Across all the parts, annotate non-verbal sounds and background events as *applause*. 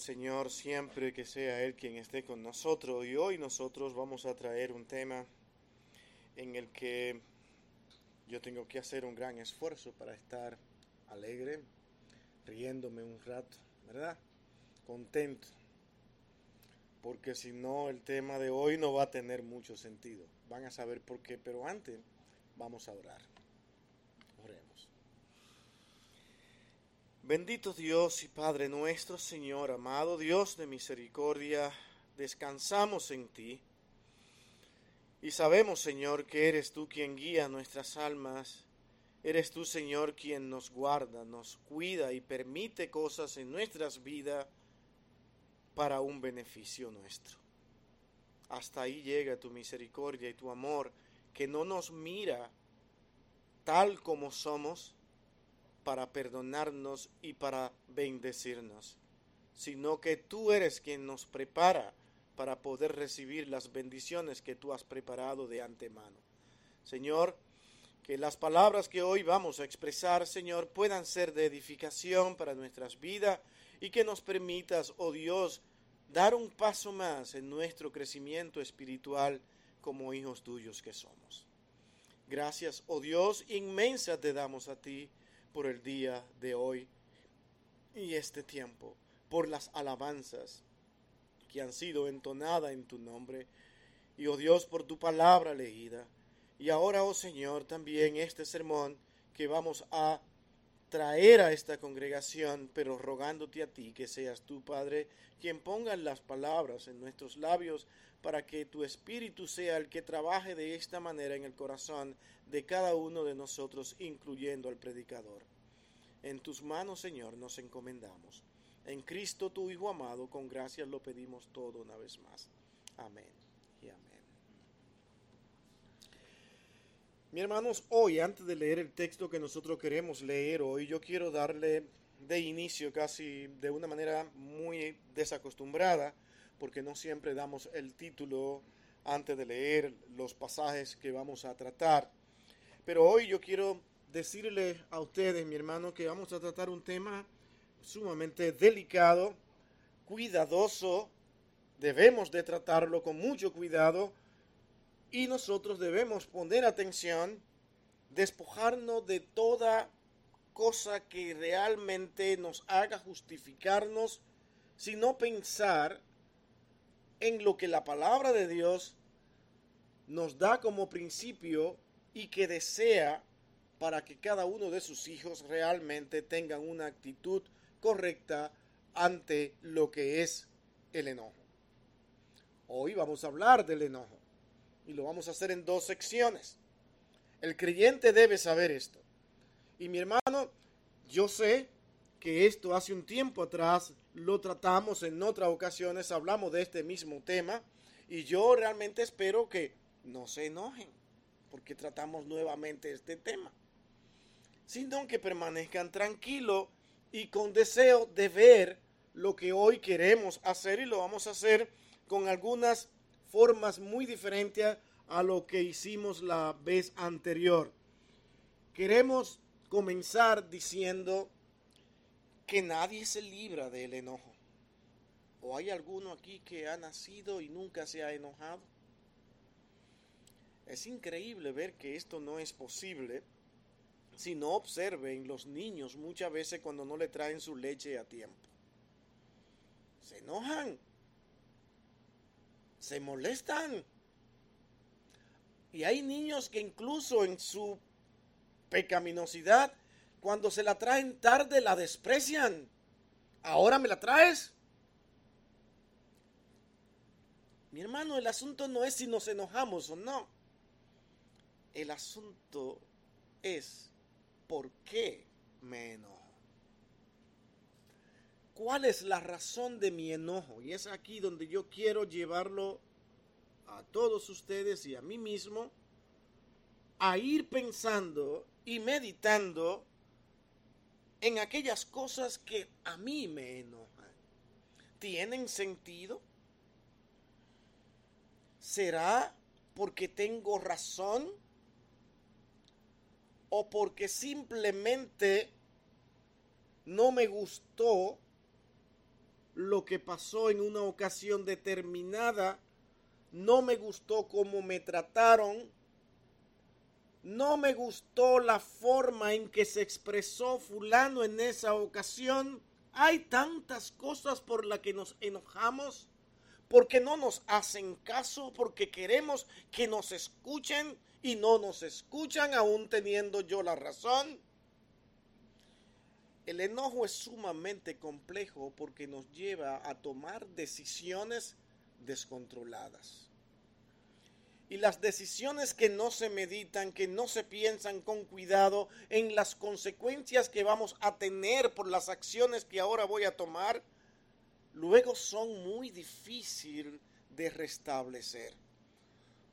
Señor siempre que sea Él quien esté con nosotros. Y hoy nosotros vamos a traer un tema en el que yo tengo que hacer un gran esfuerzo para estar alegre, riéndome un rato, ¿verdad? Contento. Porque si no, el tema de hoy no va a tener mucho sentido. Van a saber por qué, pero antes vamos a orar. Bendito Dios y Padre nuestro, Señor, amado Dios de misericordia, descansamos en ti y sabemos, Señor, que eres tú quien guía nuestras almas. Eres tú, Señor, quien nos guarda, nos cuida y permite cosas en nuestras vidas para un beneficio nuestro. Hasta ahí llega tu misericordia y tu amor, que no nos mira tal como somos para perdonarnos y para bendecirnos, sino que tú eres quien nos prepara para poder recibir las bendiciones que tú has preparado de antemano. Señor, que las palabras que hoy vamos a expresar, Señor, puedan ser de edificación para nuestras vidas y que nos permitas, oh Dios, dar un paso más en nuestro crecimiento espiritual como hijos tuyos que somos. Gracias, oh Dios, inmensa te damos a ti por el día de hoy y este tiempo, por las alabanzas que han sido entonadas en tu nombre, y oh Dios, por tu palabra leída. Y ahora, oh Señor, también este sermón que vamos a traer a esta congregación, pero rogándote a ti que seas tú, Padre, quien ponga las palabras en nuestros labios para que tu Espíritu sea el que trabaje de esta manera en el corazón de cada uno de nosotros, incluyendo al predicador. En tus manos, Señor, nos encomendamos. En Cristo tu Hijo amado, con gracias lo pedimos todo una vez más. Amén y amén. Mi hermanos, hoy, antes de leer el texto que nosotros queremos leer hoy, yo quiero darle de inicio casi de una manera muy desacostumbrada, porque no siempre damos el título antes de leer los pasajes que vamos a tratar. Pero hoy yo quiero decirle a ustedes, mi hermano, que vamos a tratar un tema sumamente delicado, cuidadoso, debemos de tratarlo con mucho cuidado. Y nosotros debemos poner atención, despojarnos de toda cosa que realmente nos haga justificarnos, sino pensar en lo que la palabra de Dios nos da como principio y que desea para que cada uno de sus hijos realmente tengan una actitud correcta ante lo que es el enojo. Hoy vamos a hablar del enojo y lo vamos a hacer en dos secciones. El creyente debe saber esto. Y mi hermano, yo sé que esto hace un tiempo atrás lo tratamos en otras ocasiones, hablamos de este mismo tema y yo realmente espero que no se enojen porque tratamos nuevamente este tema, sino que permanezcan tranquilos y con deseo de ver lo que hoy queremos hacer y lo vamos a hacer con algunas formas muy diferentes a lo que hicimos la vez anterior. Queremos comenzar diciendo que nadie se libra del enojo. ¿O hay alguno aquí que ha nacido y nunca se ha enojado? Es increíble ver que esto no es posible si no observen los niños muchas veces cuando no le traen su leche a tiempo. Se enojan, se molestan. Y hay niños que incluso en su pecaminosidad, cuando se la traen tarde, la desprecian. Ahora me la traes. Mi hermano, el asunto no es si nos enojamos o no. El asunto es por qué me enojo. ¿Cuál es la razón de mi enojo? Y es aquí donde yo quiero llevarlo a todos ustedes y a mí mismo a ir pensando y meditando en aquellas cosas que a mí me enojan. ¿Tienen sentido? ¿Será porque tengo razón? O porque simplemente no me gustó lo que pasó en una ocasión determinada, no me gustó cómo me trataron, no me gustó la forma en que se expresó fulano en esa ocasión. Hay tantas cosas por las que nos enojamos, porque no nos hacen caso, porque queremos que nos escuchen y no nos escuchan aún teniendo yo la razón. El enojo es sumamente complejo porque nos lleva a tomar decisiones descontroladas. Y las decisiones que no se meditan, que no se piensan con cuidado en las consecuencias que vamos a tener por las acciones que ahora voy a tomar, luego son muy difíciles de restablecer.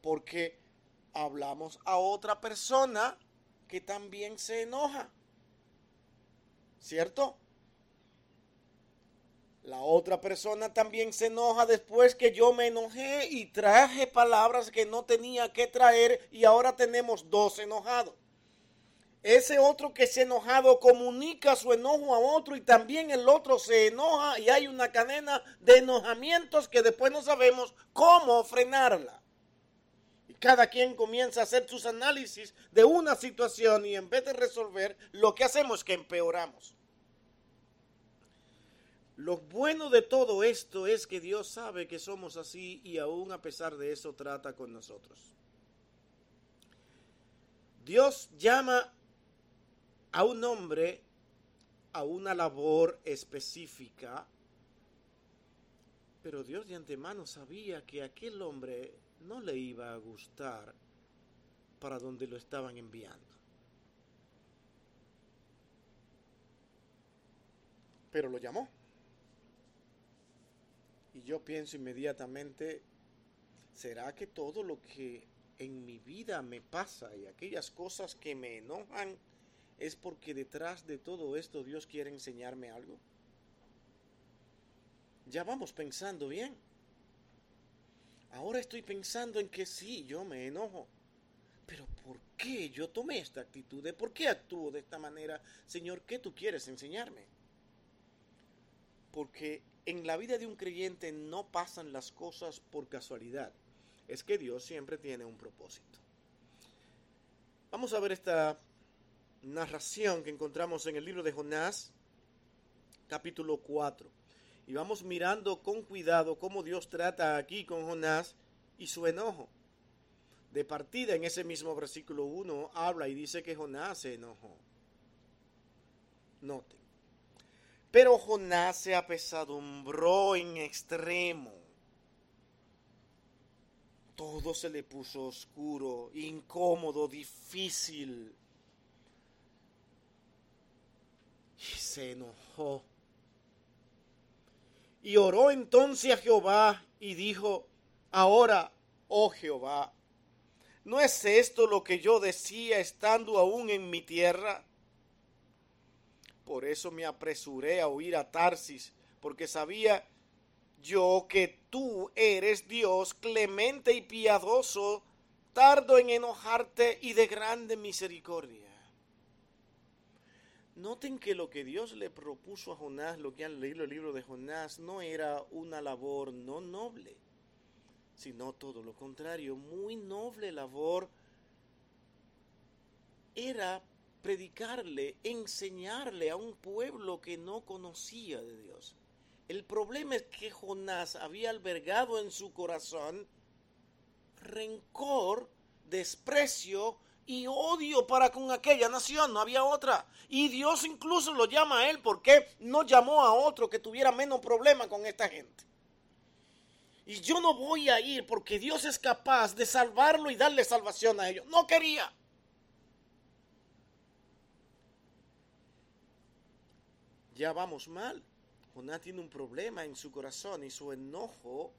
Porque hablamos a otra persona que también se enoja ¿cierto? La otra persona también se enoja después que yo me enojé y traje palabras que no tenía que traer y ahora tenemos dos enojados. Ese otro que se enojado comunica su enojo a otro y también el otro se enoja y hay una cadena de enojamientos que después no sabemos cómo frenarla. Cada quien comienza a hacer sus análisis de una situación y en vez de resolver, lo que hacemos es que empeoramos. Lo bueno de todo esto es que Dios sabe que somos así y aún a pesar de eso trata con nosotros. Dios llama a un hombre a una labor específica, pero Dios de antemano sabía que aquel hombre no le iba a gustar para donde lo estaban enviando. Pero lo llamó. Y yo pienso inmediatamente, ¿será que todo lo que en mi vida me pasa y aquellas cosas que me enojan es porque detrás de todo esto Dios quiere enseñarme algo? Ya vamos pensando bien. Ahora estoy pensando en que sí, yo me enojo. Pero ¿por qué yo tomé esta actitud? ¿Por qué actúo de esta manera? Señor, ¿qué tú quieres enseñarme? Porque en la vida de un creyente no pasan las cosas por casualidad. Es que Dios siempre tiene un propósito. Vamos a ver esta narración que encontramos en el libro de Jonás, capítulo 4. Y vamos mirando con cuidado cómo Dios trata aquí con Jonás y su enojo. De partida en ese mismo versículo 1 habla y dice que Jonás se enojó. Note. Pero Jonás se apesadumbró en extremo. Todo se le puso oscuro, incómodo, difícil. Y se enojó. Y oró entonces a Jehová y dijo, ahora, oh Jehová, ¿no es esto lo que yo decía estando aún en mi tierra? Por eso me apresuré a huir a Tarsis, porque sabía yo que tú eres Dios clemente y piadoso, tardo en enojarte y de grande misericordia. Noten que lo que Dios le propuso a Jonás, lo que han leído el libro de Jonás, no era una labor no noble, sino todo lo contrario, muy noble labor. Era predicarle, enseñarle a un pueblo que no conocía de Dios. El problema es que Jonás había albergado en su corazón rencor, desprecio y odio para con aquella nación, no había otra. Y Dios incluso lo llama a él porque no llamó a otro que tuviera menos problema con esta gente. Y yo no voy a ir porque Dios es capaz de salvarlo y darle salvación a ellos. No quería. ya vamos mal. Jonás tiene un problema en su corazón y su enojo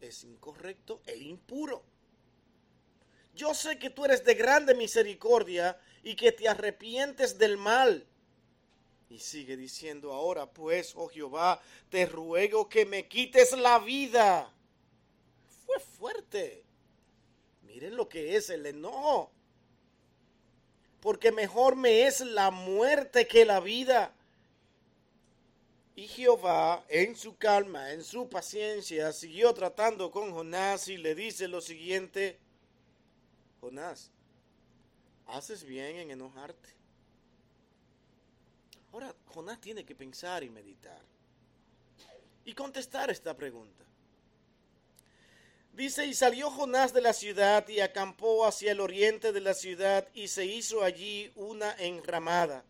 es incorrecto e impuro. Yo sé que tú eres de grande misericordia y que te arrepientes del mal. Y sigue diciendo ahora, pues, oh Jehová, te ruego que me quites la vida. Fue fuerte. Miren lo que es el enojo. Porque mejor me es la muerte que la vida. Y Jehová, en su calma, en su paciencia, siguió tratando con Jonás y le dice lo siguiente, Jonás, haces bien en enojarte. Ahora, Jonás tiene que pensar y meditar y contestar esta pregunta. Dice, y salió Jonás de la ciudad y acampó hacia el oriente de la ciudad y se hizo allí una enramada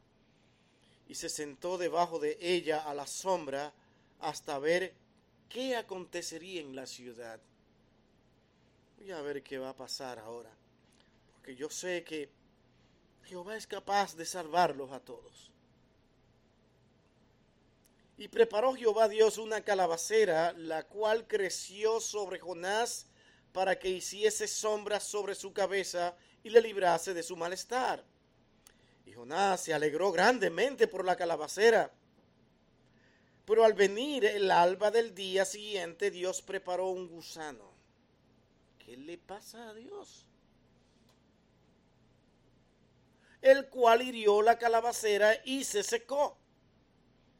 y se sentó debajo de ella a la sombra hasta ver qué acontecería en la ciudad. Voy a ver qué va a pasar ahora, yo sé que Jehová es capaz de salvarlos a todos. Y preparó Jehová Dios una calabacera, la cual creció sobre Jonás para que hiciese sombra sobre su cabeza y le librase de su malestar. Y Jonás se alegró grandemente por la calabacera. Pero al venir el alba del día siguiente, Dios preparó un gusano. ¿Qué le pasa a Dios? El cual hirió la calabacera y se secó.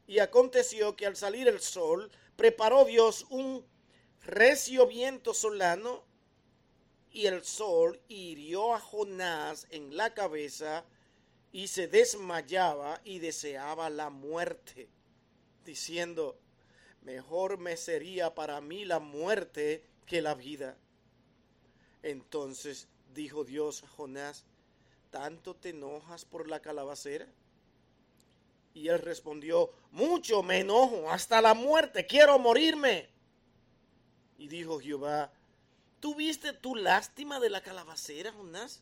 Y aconteció que al salir el sol, preparó Dios un recio viento solano, y el sol hirió a Jonás en la cabeza, y se desmayaba y deseaba la muerte, diciendo, mejor me sería para mí la muerte que la vida. Entonces dijo Dios a Jonás, ¿tanto te enojas por la calabacera? Y él respondió, mucho me enojo hasta la muerte, quiero morirme. Y dijo Jehová, ¿tuviste tu lástima de la calabacera, Jonás?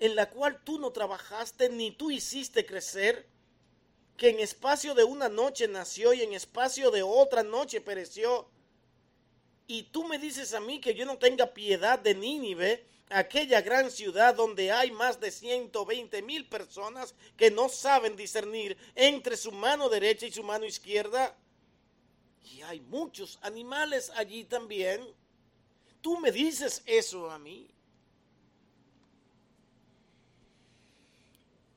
En la cual tú no trabajaste ni tú hiciste crecer, que en espacio de una noche nació y en espacio de otra noche pereció. Y tú me dices a mí que yo no tenga piedad de Nínive, aquella gran ciudad donde hay más de 120 mil personas que no saben discernir entre su mano derecha y su mano izquierda. Y hay muchos animales allí también. Tú me dices eso a mí.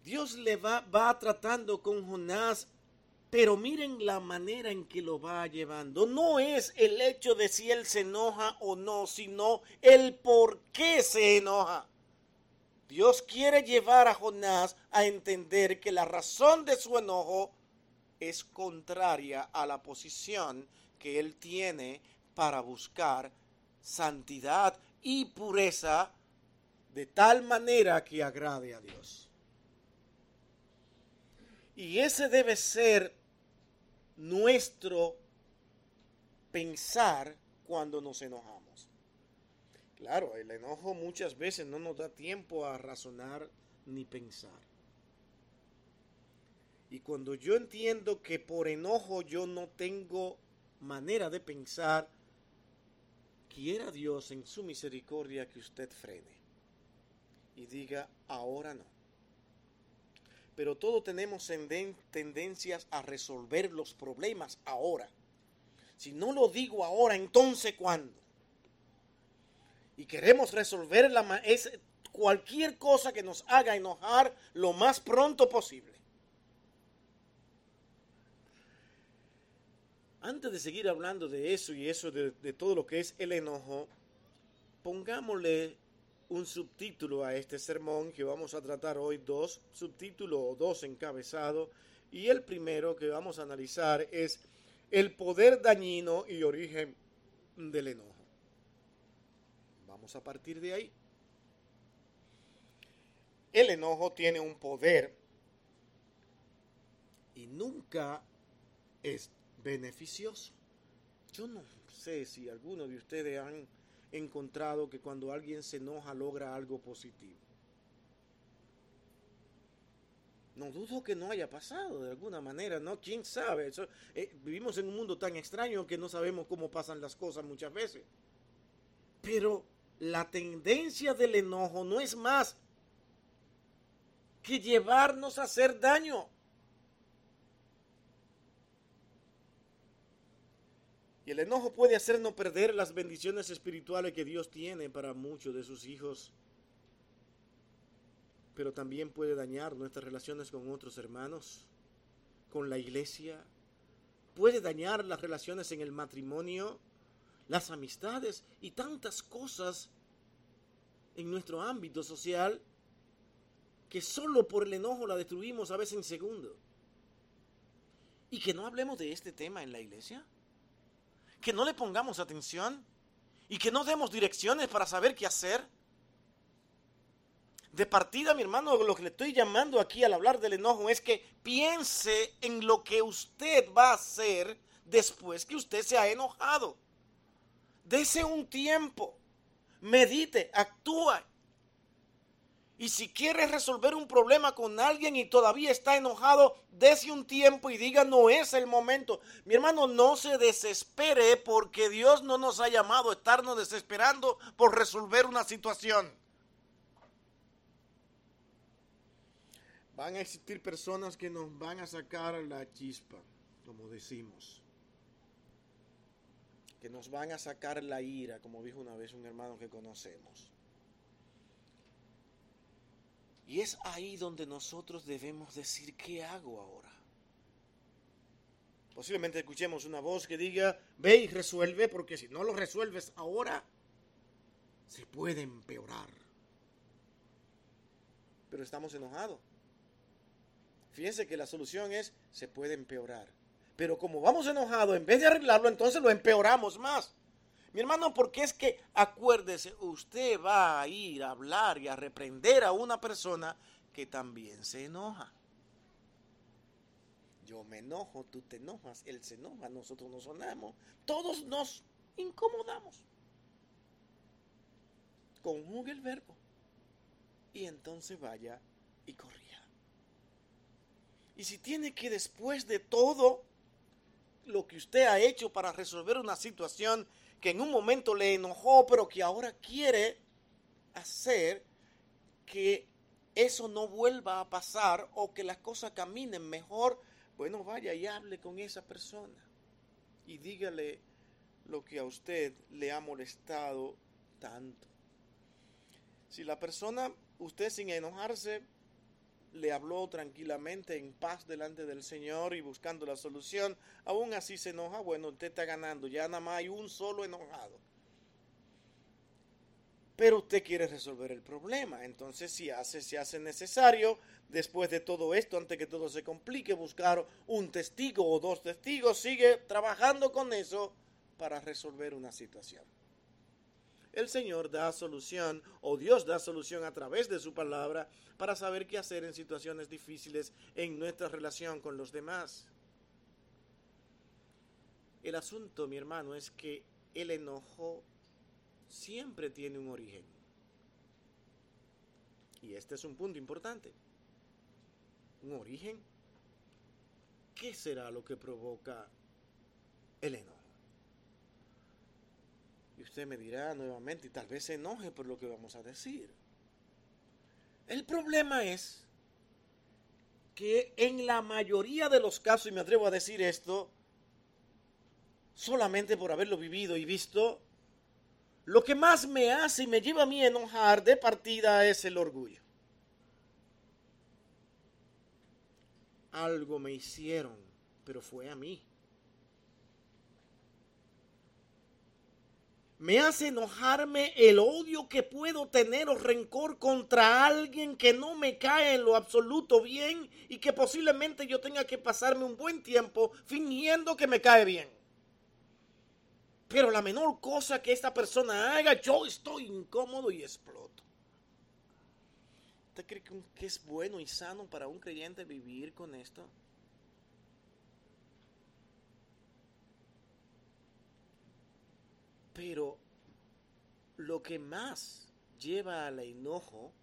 Dios le va, va tratando con Jonás pero miren la manera en que lo va llevando. No es el hecho de si él se enoja o no, sino el por qué se enoja. Dios quiere llevar a Jonás a entender que la razón de su enojo es contraria a la posición que él tiene para buscar santidad y pureza de tal manera que agrade a Dios. Y ese debe ser nuestro pensar cuando nos enojamos. Claro, el enojo muchas veces no nos da tiempo a razonar ni pensar. Y cuando yo entiendo que por enojo yo no tengo manera de pensar, quiera Dios en su misericordia que usted frene y diga, ahora no pero todos tenemos tendencias a resolver los problemas ahora. Si no lo digo ahora, entonces ¿cuándo? Y queremos resolver la, cualquier cosa que nos haga enojar lo más pronto posible. Antes de seguir hablando de eso y eso de todo lo que es el enojo, pongámosle un subtítulo a este sermón que vamos a tratar hoy, dos subtítulos o dos encabezados. Y el primero que vamos a analizar es el poder dañino y origen del enojo. Vamos a partir de ahí. El enojo tiene un poder y nunca es beneficioso. Yo no sé si alguno de ustedes han encontrado que cuando alguien se enoja logra algo positivo. No dudo que no haya pasado de alguna manera, ¿no? ¿Quién sabe? Eh, vivimos en un mundo tan extraño que no sabemos cómo pasan las cosas muchas veces. Pero la tendencia del enojo no es más que llevarnos a hacer daño. El enojo puede hacernos perder las bendiciones espirituales que Dios tiene para muchos de sus hijos. Pero también puede dañar nuestras relaciones con otros hermanos, con la iglesia, puede dañar las relaciones en el matrimonio, las amistades y tantas cosas en nuestro ámbito social que solo por el enojo la destruimos a veces en segundo. Y que no hablemos de este tema en la iglesia. Que no le pongamos atención y que no demos direcciones para saber qué hacer. De partida, mi hermano, lo que le estoy llamando aquí al hablar del enojo es que piense en lo que usted va a hacer después que usted se ha enojado. Dese un tiempo, medite, actúa y si quieres resolver un problema con alguien y todavía está enojado, dése un tiempo y diga no es el momento. Mi hermano, no se desespere porque Dios no nos ha llamado a estarnos desesperando por resolver una situación. Van a existir personas que nos van a sacar la chispa, como decimos. Que nos van a sacar la ira, como dijo una vez un hermano que conocemos. Y es ahí donde nosotros debemos decir, ¿qué hago ahora? Posiblemente escuchemos una voz que diga, ve y resuelve, porque si no lo resuelves ahora, se puede empeorar. Pero estamos enojados. Fíjense que la solución es, se puede empeorar. Pero como vamos enojados, en vez de arreglarlo, entonces lo empeoramos más. Mi hermano, porque es que acuérdese, usted va a ir a hablar y a reprender a una persona que también se enoja. Yo me enojo, tú te enojas, él se enoja, nosotros nos sonamos, todos nos incomodamos. Conjugue el verbo y entonces vaya y corrija. Y si tiene que después de todo lo que usted ha hecho para resolver una situación, que en un momento le enojó, pero que ahora quiere hacer que eso no vuelva a pasar o que las cosas caminen mejor, bueno, vaya y hable con esa persona y dígale lo que a usted le ha molestado tanto. Si la persona, usted sin enojarse, le habló tranquilamente, en paz delante del Señor y buscando la solución, aún así se enoja, bueno, usted está ganando, ya nada más hay un solo enojado. Pero usted quiere resolver el problema, entonces si hace, si hace necesario, después de todo esto, antes que todo se complique, buscar un testigo o dos testigos, sigue trabajando con eso para resolver una situación el Señor da solución o Dios da solución a través de su palabra para saber qué hacer en situaciones difíciles en nuestra relación con los demás. El asunto, mi hermano, es que el enojo siempre tiene un origen. Y este es un punto importante. Un origen. ¿Qué será lo que provoca el enojo? Y usted me dirá nuevamente, y tal vez se enoje por lo que vamos a decir. El problema es que en la mayoría de los casos, y me atrevo a decir esto, solamente por haberlo vivido y visto, lo que más me hace y me lleva a mí a enojar de partida es el orgullo. Algo me hicieron, pero fue a mí. Me hace enojarme el odio que puedo tener o rencor contra alguien que no me cae en lo absoluto bien y que posiblemente yo tenga que pasarme un buen tiempo fingiendo que me cae bien. Pero la menor cosa que esta persona haga, yo estoy incómodo y exploto. ¿Usted cree que es bueno y sano para un creyente vivir con esto? Pero lo que más lleva al enojo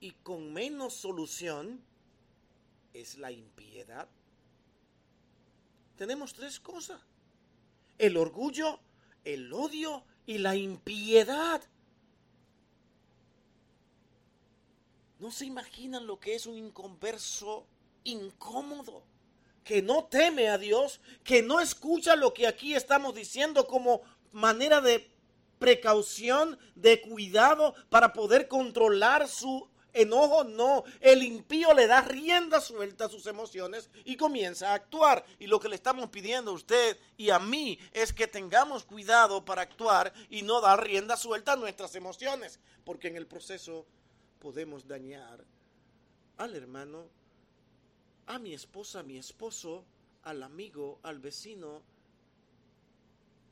y con menos solución es la impiedad. Tenemos tres cosas. El orgullo, el odio y la impiedad. No se imaginan lo que es un inconverso incómodo que no teme a Dios, que no escucha lo que aquí estamos diciendo como manera de precaución, de cuidado para poder controlar su Enojo no. El impío le da rienda suelta a sus emociones y comienza a actuar. Y lo que le estamos pidiendo a usted y a mí es que tengamos cuidado para actuar y no dar rienda suelta a nuestras emociones. Porque en el proceso podemos dañar al hermano, a mi esposa, a mi esposo, al amigo, al vecino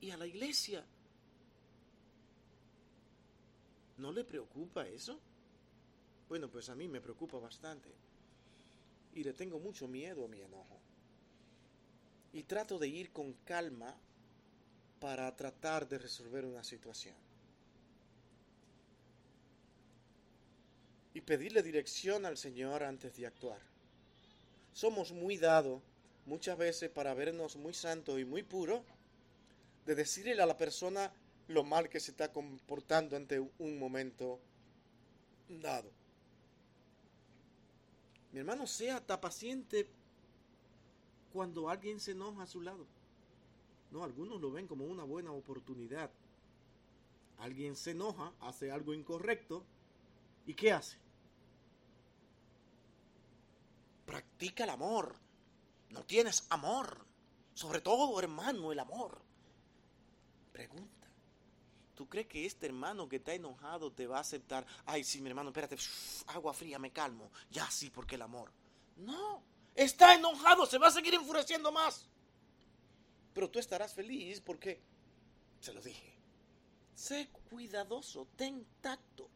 y a la iglesia. ¿No le preocupa eso? Bueno, pues a mí me preocupa bastante. Y le tengo mucho miedo a mi enojo. Y trato de ir con calma para tratar de resolver una situación. Y pedirle dirección al Señor antes de actuar. Somos muy dados muchas veces para vernos muy santos y muy puros, de decirle a la persona lo mal que se está comportando ante un momento dado. Mi hermano, sea tan paciente cuando alguien se enoja a su lado. No, algunos lo ven como una buena oportunidad. Alguien se enoja, hace algo incorrecto, ¿y qué hace? Practica el amor. No tienes amor. Sobre todo, hermano, el amor. Pregunta. ¿Tú crees que este hermano que está enojado te va a aceptar? Ay, sí, mi hermano, espérate, agua fría, me calmo. Ya sí, porque el amor. No, está enojado, se va a seguir enfureciendo más. Pero tú estarás feliz porque, se lo dije, sé cuidadoso, ten tacto.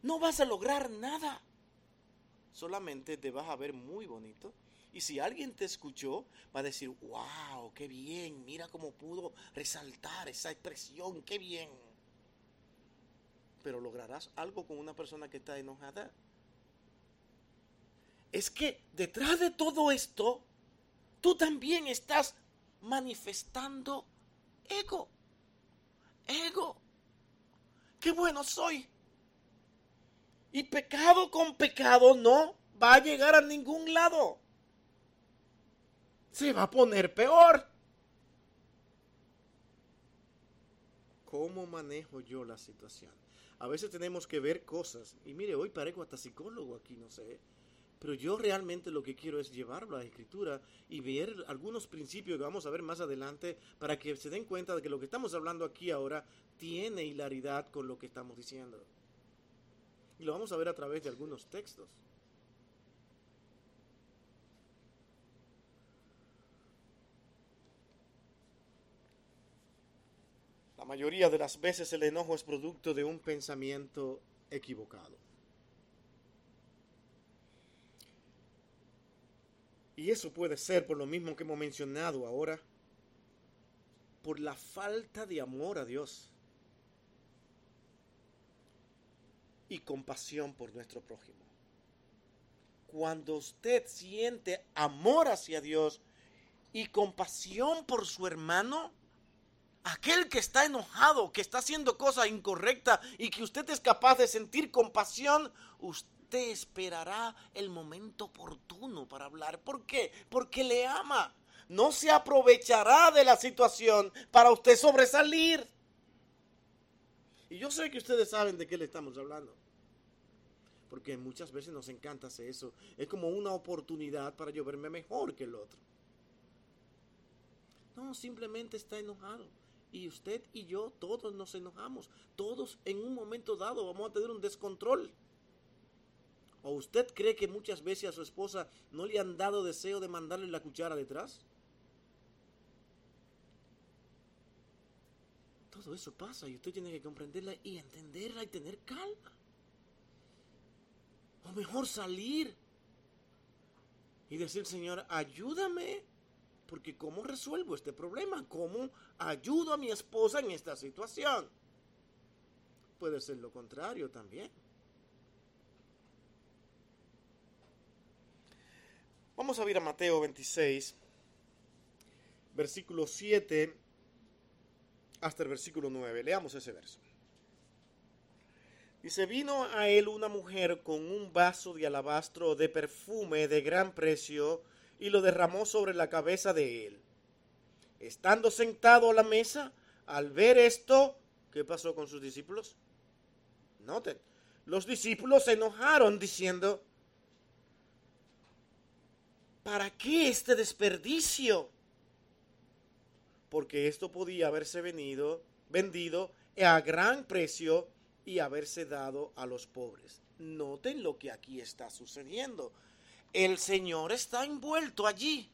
No vas a lograr nada. Solamente te vas a ver muy bonito y si alguien te escuchó, va a decir, wow, qué bien, mira cómo pudo resaltar esa expresión, qué bien. Pero lograrás algo con una persona que está enojada. Es que detrás de todo esto, tú también estás manifestando ego. Ego. Qué bueno soy. Y pecado con pecado no va a llegar a ningún lado se va a poner peor. ¿Cómo manejo yo la situación? A veces tenemos que ver cosas. Y mire, hoy parezco hasta psicólogo aquí, no sé. Pero yo realmente lo que quiero es llevarlo a la escritura y ver algunos principios que vamos a ver más adelante para que se den cuenta de que lo que estamos hablando aquí ahora tiene hilaridad con lo que estamos diciendo. Y lo vamos a ver a través de algunos textos. Mayoría de las veces el enojo es producto de un pensamiento equivocado. Y eso puede ser por lo mismo que hemos mencionado ahora, por la falta de amor a Dios y compasión por nuestro prójimo. Cuando usted siente amor hacia Dios y compasión por su hermano, aquel que está enojado, que está haciendo cosas incorrectas y que usted es capaz de sentir compasión, usted esperará el momento oportuno para hablar. ¿Por qué? Porque le ama. No se aprovechará de la situación para usted sobresalir. Y yo sé que ustedes saben de qué le estamos hablando. Porque muchas veces nos encanta hacer eso. Es como una oportunidad para yo verme mejor que el otro. No, simplemente está enojado y usted y yo todos nos enojamos. Todos en un momento dado vamos a tener un descontrol. ¿O usted cree que muchas veces a su esposa no le han dado deseo de mandarle la cuchara detrás? Todo eso pasa y usted tiene que comprenderla y entenderla y tener calma. O mejor salir y decir, Señor, ayúdame porque ¿cómo resuelvo este problema? ¿Cómo ayudo a mi esposa en esta situación? Puede ser lo contrario también. Vamos a ver a Mateo 26, versículo 7 hasta el versículo 9. Leamos ese verso. Dice, vino a él una mujer con un vaso de alabastro de perfume de gran precio, y lo derramó sobre la cabeza de él. Estando sentado a la mesa, al ver esto, ¿qué pasó con sus discípulos? Noten, los discípulos se enojaron diciendo, ¿para qué este desperdicio? Porque esto podía haberse venido, vendido a gran precio y haberse dado a los pobres. Noten lo que aquí está sucediendo. El Señor está envuelto allí.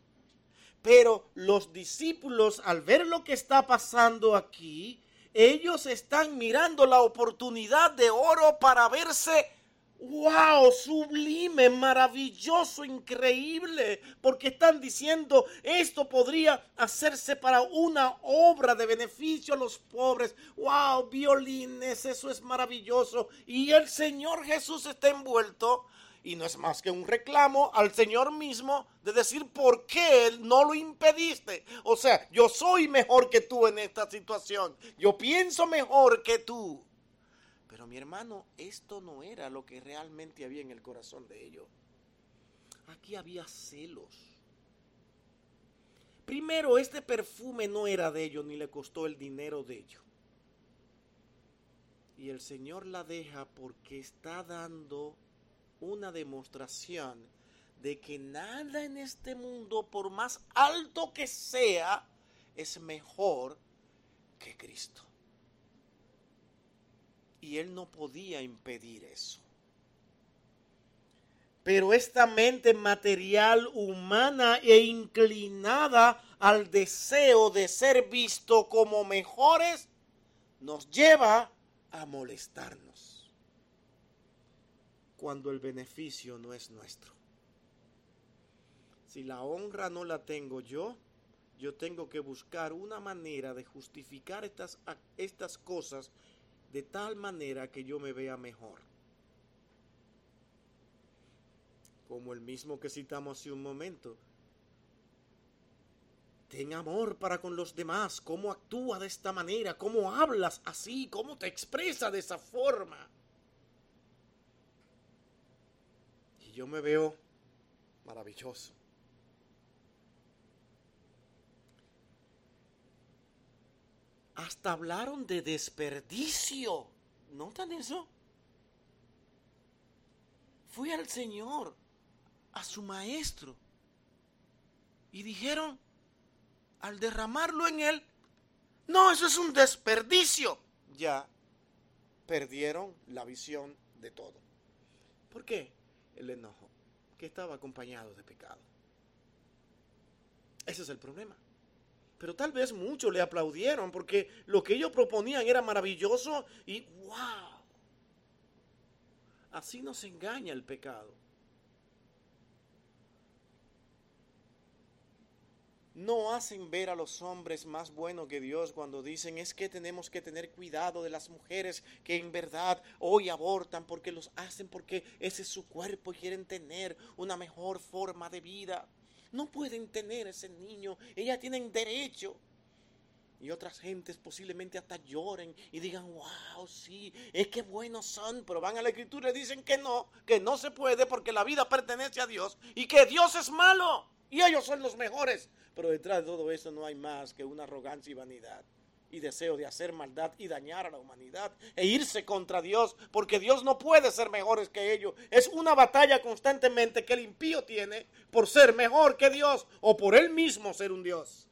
Pero los discípulos, al ver lo que está pasando aquí, ellos están mirando la oportunidad de oro para verse, wow, sublime, maravilloso, increíble, porque están diciendo, esto podría hacerse para una obra de beneficio a los pobres. Wow, violines, eso es maravilloso. Y el Señor Jesús está envuelto y no es más que un reclamo al Señor mismo de decir por qué Él no lo impediste. O sea, yo soy mejor que tú en esta situación. Yo pienso mejor que tú. Pero mi hermano, esto no era lo que realmente había en el corazón de ellos. Aquí había celos. Primero, este perfume no era de ellos ni le costó el dinero de ellos. Y el Señor la deja porque está dando una demostración de que nada en este mundo, por más alto que sea, es mejor que Cristo. Y él no podía impedir eso. Pero esta mente material, humana e inclinada al deseo de ser visto como mejores, nos lleva a molestarnos cuando el beneficio no es nuestro. Si la honra no la tengo yo, yo tengo que buscar una manera de justificar estas, estas cosas de tal manera que yo me vea mejor. Como el mismo que citamos hace un momento. Ten amor para con los demás, cómo actúa de esta manera, cómo hablas así, cómo te expresa de esa forma. Yo me veo maravilloso. Hasta hablaron de desperdicio. ¿Notan eso? Fue al Señor, a su maestro, y dijeron, al derramarlo en él, no, eso es un desperdicio. Ya perdieron la visión de todo. ¿Por qué? El enojo, que estaba acompañado de pecado. Ese es el problema. Pero tal vez muchos le aplaudieron porque lo que ellos proponían era maravilloso y wow. Así nos engaña el pecado. No hacen ver a los hombres más buenos que Dios cuando dicen es que tenemos que tener cuidado de las mujeres que en verdad hoy abortan porque los hacen porque ese es su cuerpo y quieren tener una mejor forma de vida. No pueden tener ese niño, ellas tienen derecho. Y otras gentes posiblemente hasta lloren y digan, wow, sí, es que buenos son, pero van a la escritura y dicen que no, que no se puede porque la vida pertenece a Dios y que Dios es malo y ellos son los mejores. Pero detrás de todo eso no hay más que una arrogancia y vanidad y deseo de hacer maldad y dañar a la humanidad e irse contra Dios, porque Dios no puede ser mejores que ellos. Es una batalla constantemente que el impío tiene por ser mejor que Dios o por él mismo ser un Dios.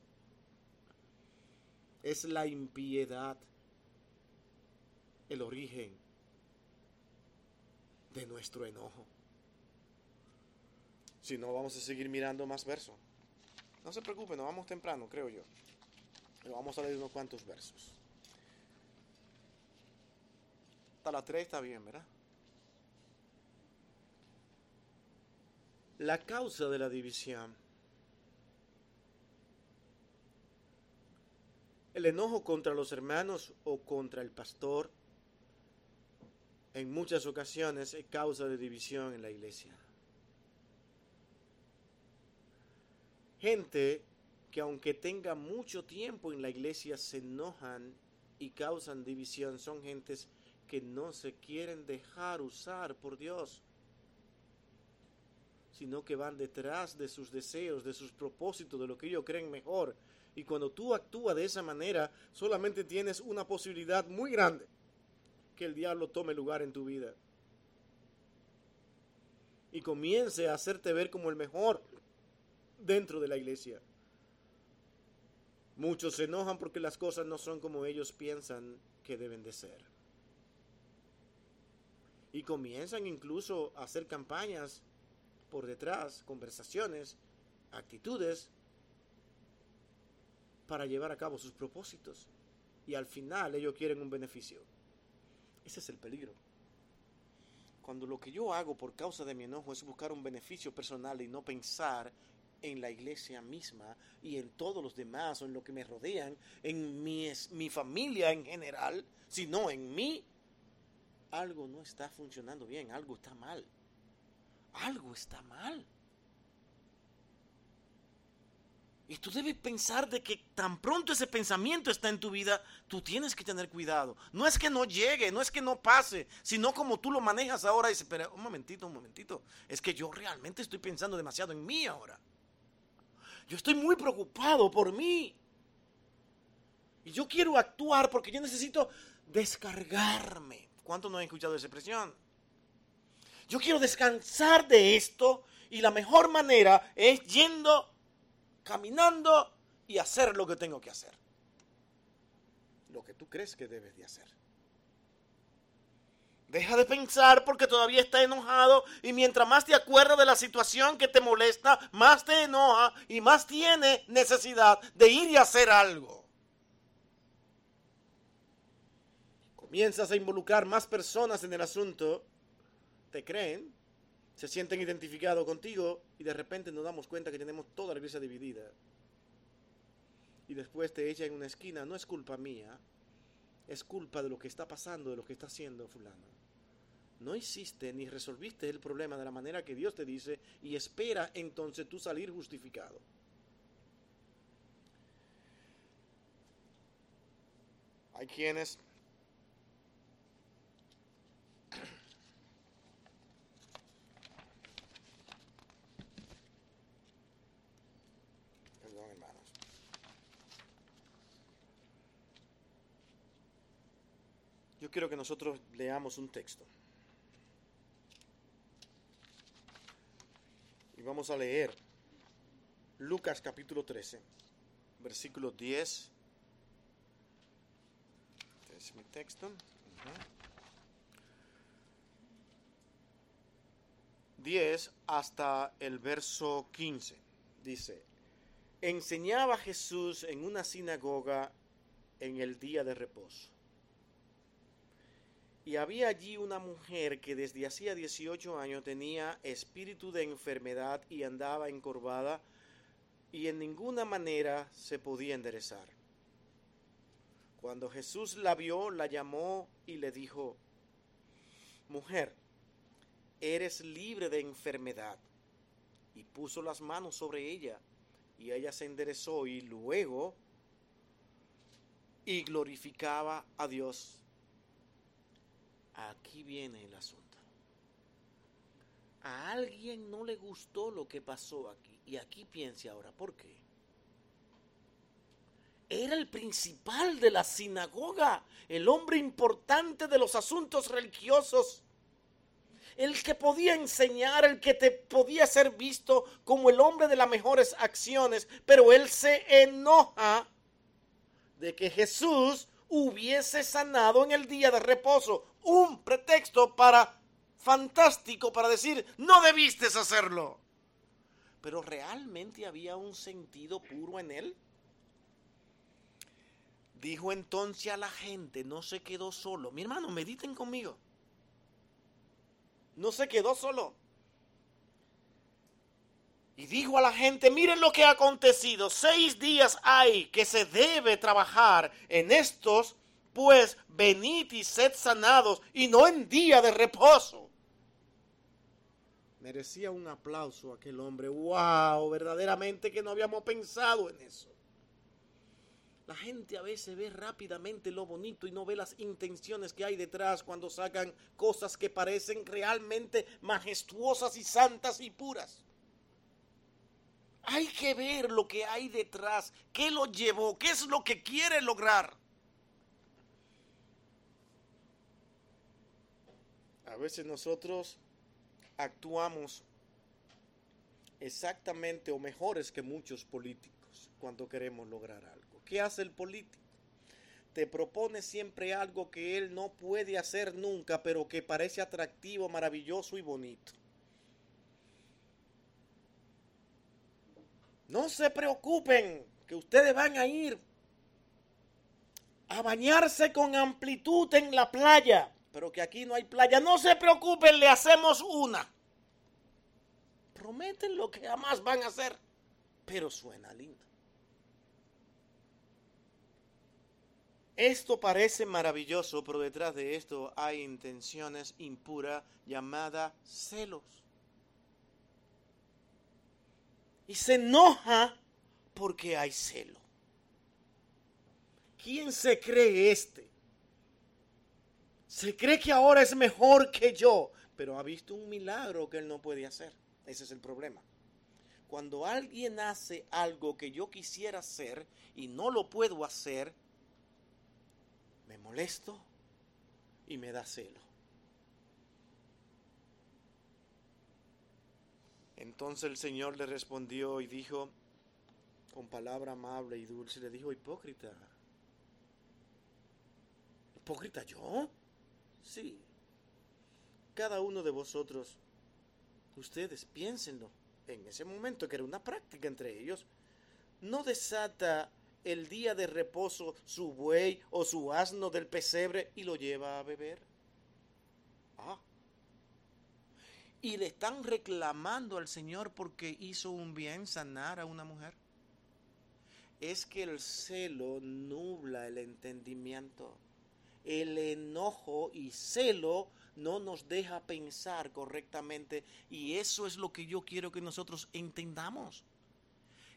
Es la impiedad el origen de nuestro enojo. Si no, vamos a seguir mirando más versos. No se preocupen, nos vamos temprano, creo yo. Pero vamos a leer unos cuantos versos. Hasta la 3 está bien, ¿verdad? La causa de la división. El enojo contra los hermanos o contra el pastor en muchas ocasiones es causa de división en la iglesia. Gente que aunque tenga mucho tiempo en la iglesia se enojan y causan división. Son gentes que no se quieren dejar usar por Dios, sino que van detrás de sus deseos, de sus propósitos, de lo que ellos creen mejor. Y cuando tú actúas de esa manera, solamente tienes una posibilidad muy grande que el diablo tome lugar en tu vida. y comience a hacerte ver como el mejor dentro de la iglesia. Muchos se enojan porque las cosas no son como ellos piensan que deben de ser. Y comienzan incluso a hacer campañas por detrás, conversaciones, actitudes, para llevar a cabo sus propósitos. Y al final ellos quieren un beneficio. Ese es el peligro. Cuando lo que yo hago por causa de mi enojo es buscar un beneficio personal y no pensar en la iglesia misma y en todos los demás o en lo que me rodean, en mi, mi familia en general, sino en mí, algo no está funcionando bien, algo está mal. Algo está mal. Y tú debes pensar de que tan pronto ese pensamiento está en tu vida, tú tienes que tener cuidado. No es que no llegue, no es que no pase, sino como tú lo manejas ahora. Dice, pero un momentito, un momentito. Es que yo realmente estoy pensando demasiado en mí ahora. Yo estoy muy preocupado por mí. Y yo quiero actuar porque yo necesito descargarme. ¿Cuántos no han escuchado esa expresión? Yo quiero descansar de esto y la mejor manera es yendo caminando y hacer lo que tengo que hacer. Lo que tú crees que debes de hacer. Deja de pensar porque todavía está enojado y mientras más te acuerdas de la situación que te molesta, más te enoja y más tiene necesidad de ir y hacer algo. Comienzas a involucrar más personas en el asunto, te creen, se sienten identificados contigo y de repente nos damos cuenta que tenemos toda la iglesia dividida. Y después te echa en una esquina, no es culpa mía, es culpa de lo que está pasando, de lo que está haciendo fulano. No hiciste ni resolviste el problema de la manera que Dios te dice y espera entonces tú salir justificado. Hay quienes *coughs* Yo quiero que nosotros leamos un texto. Y vamos a leer Lucas capítulo 13, versículo 10. Este es mi texto. 10 hasta el verso 15. Dice, enseñaba Jesús en una sinagoga en el día de reposo y había allí una mujer que desde hacía 18 años tenía espíritu de enfermedad y andaba encorvada y en ninguna manera se podía enderezar. Cuando Jesús la vio, la llamó y le dijo, Mujer, eres libre de enfermedad. Y puso las manos sobre ella y ella se enderezó y luego y glorificaba a Dios Aquí viene el asunto. A alguien no le gustó lo que pasó aquí. Y aquí piense ahora, ¿por qué? Era el principal de la sinagoga, el hombre importante de los asuntos religiosos, el que podía enseñar, el que te podía ser visto como el hombre de las mejores acciones, pero él se enoja de que Jesús hubiese sanado en el día de reposo. Un pretexto para fantástico para decir, no debiste hacerlo. Pero realmente había un sentido puro en él. Dijo entonces a la gente, no se quedó solo. Mi hermano, mediten conmigo. No se quedó solo. Y dijo a la gente, miren lo que ha acontecido. Seis días hay que se debe trabajar en estos, pues venid y sed sanados y no en día de reposo. Merecía un aplauso aquel hombre. ¡Wow! Verdaderamente que no habíamos pensado en eso. La gente a veces ve rápidamente lo bonito y no ve las intenciones que hay detrás cuando sacan cosas que parecen realmente majestuosas y santas y puras. Hay que ver lo que hay detrás, qué lo llevó, qué es lo que quiere lograr. A veces nosotros actuamos exactamente o mejores que muchos políticos cuando queremos lograr algo. ¿Qué hace el político? Te propone siempre algo que él no puede hacer nunca, pero que parece atractivo, maravilloso y bonito. No se preocupen, que ustedes van a ir a bañarse con amplitud en la playa, pero que aquí no hay playa. No se preocupen, le hacemos una. Prometen lo que jamás van a hacer, pero suena lindo. Esto parece maravilloso, pero detrás de esto hay intenciones impuras llamadas celos. Y se enoja porque hay celo. ¿Quién se cree este? Se cree que ahora es mejor que yo, pero ha visto un milagro que él no puede hacer. Ese es el problema. Cuando alguien hace algo que yo quisiera hacer y no lo puedo hacer, me molesto y me da celo. Entonces el Señor le respondió y dijo, con palabra amable y dulce, le dijo, hipócrita. ¿Hipócrita yo? Sí. Cada uno de vosotros, ustedes piénsenlo, en ese momento que era una práctica entre ellos, no desata el día de reposo su buey o su asno del pesebre y lo lleva a beber. Ah. Y le están reclamando al Señor porque hizo un bien sanar a una mujer. Es que el celo nubla el entendimiento. El enojo y celo no nos deja pensar correctamente y eso es lo que yo quiero que nosotros entendamos.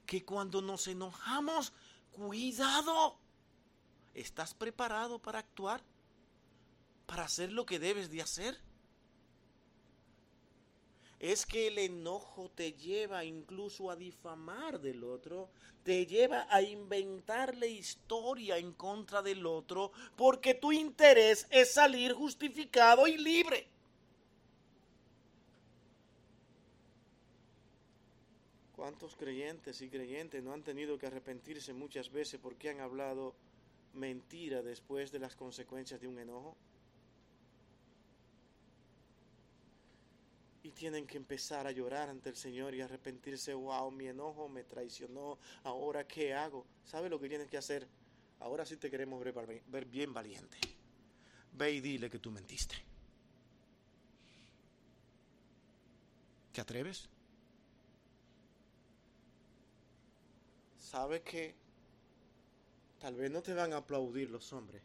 Que cuando nos enojamos Cuidado. ¿Estás preparado para actuar? ¿Para hacer lo que debes de hacer? Es que el enojo te lleva incluso a difamar del otro, te lleva a inventarle historia en contra del otro, porque tu interés es salir justificado y libre. ¿Cuántos creyentes y creyentes no han tenido que arrepentirse muchas veces porque han hablado mentira después de las consecuencias de un enojo? Y tienen que empezar a llorar ante el Señor y arrepentirse, wow, mi enojo me traicionó, ahora qué hago. ¿Sabe lo que tienes que hacer? Ahora sí te queremos ver bien valiente. Ve y dile que tú mentiste. ¿Te atreves? sabe que tal vez no te van a aplaudir los hombres,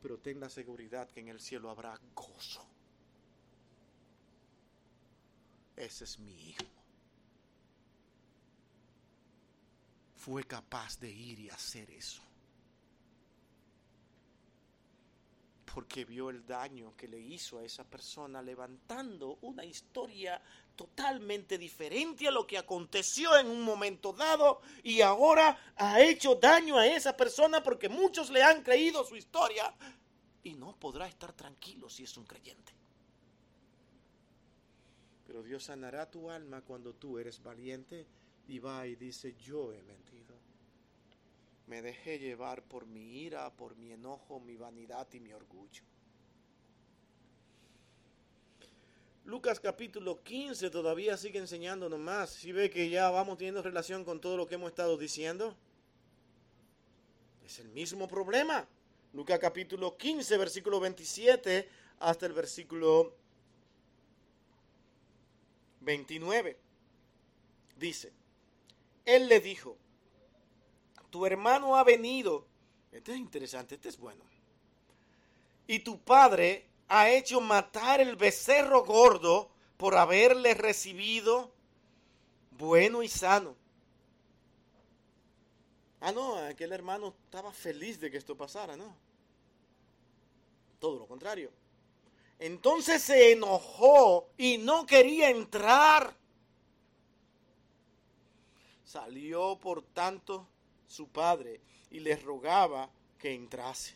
pero ten la seguridad que en el cielo habrá gozo. Ese es mi hijo. Fue capaz de ir y hacer eso. porque vio el daño que le hizo a esa persona levantando una historia totalmente diferente a lo que aconteció en un momento dado y ahora ha hecho daño a esa persona porque muchos le han creído su historia y no podrá estar tranquilo si es un creyente. Pero Dios sanará tu alma cuando tú eres valiente y va y dice, yo he mentido me dejé llevar por mi ira, por mi enojo, mi vanidad y mi orgullo. Lucas capítulo 15 todavía sigue enseñándonos más. Si ve que ya vamos teniendo relación con todo lo que hemos estado diciendo. Es el mismo problema. Lucas capítulo 15, versículo 27 hasta el versículo 29. Dice, Él le dijo, tu hermano ha venido. Este es interesante, este es bueno. Y tu padre ha hecho matar el becerro gordo por haberle recibido bueno y sano. Ah, no, aquel hermano estaba feliz de que esto pasara, ¿no? Todo lo contrario. Entonces se enojó y no quería entrar. Salió, por tanto, su padre y le rogaba que entrase.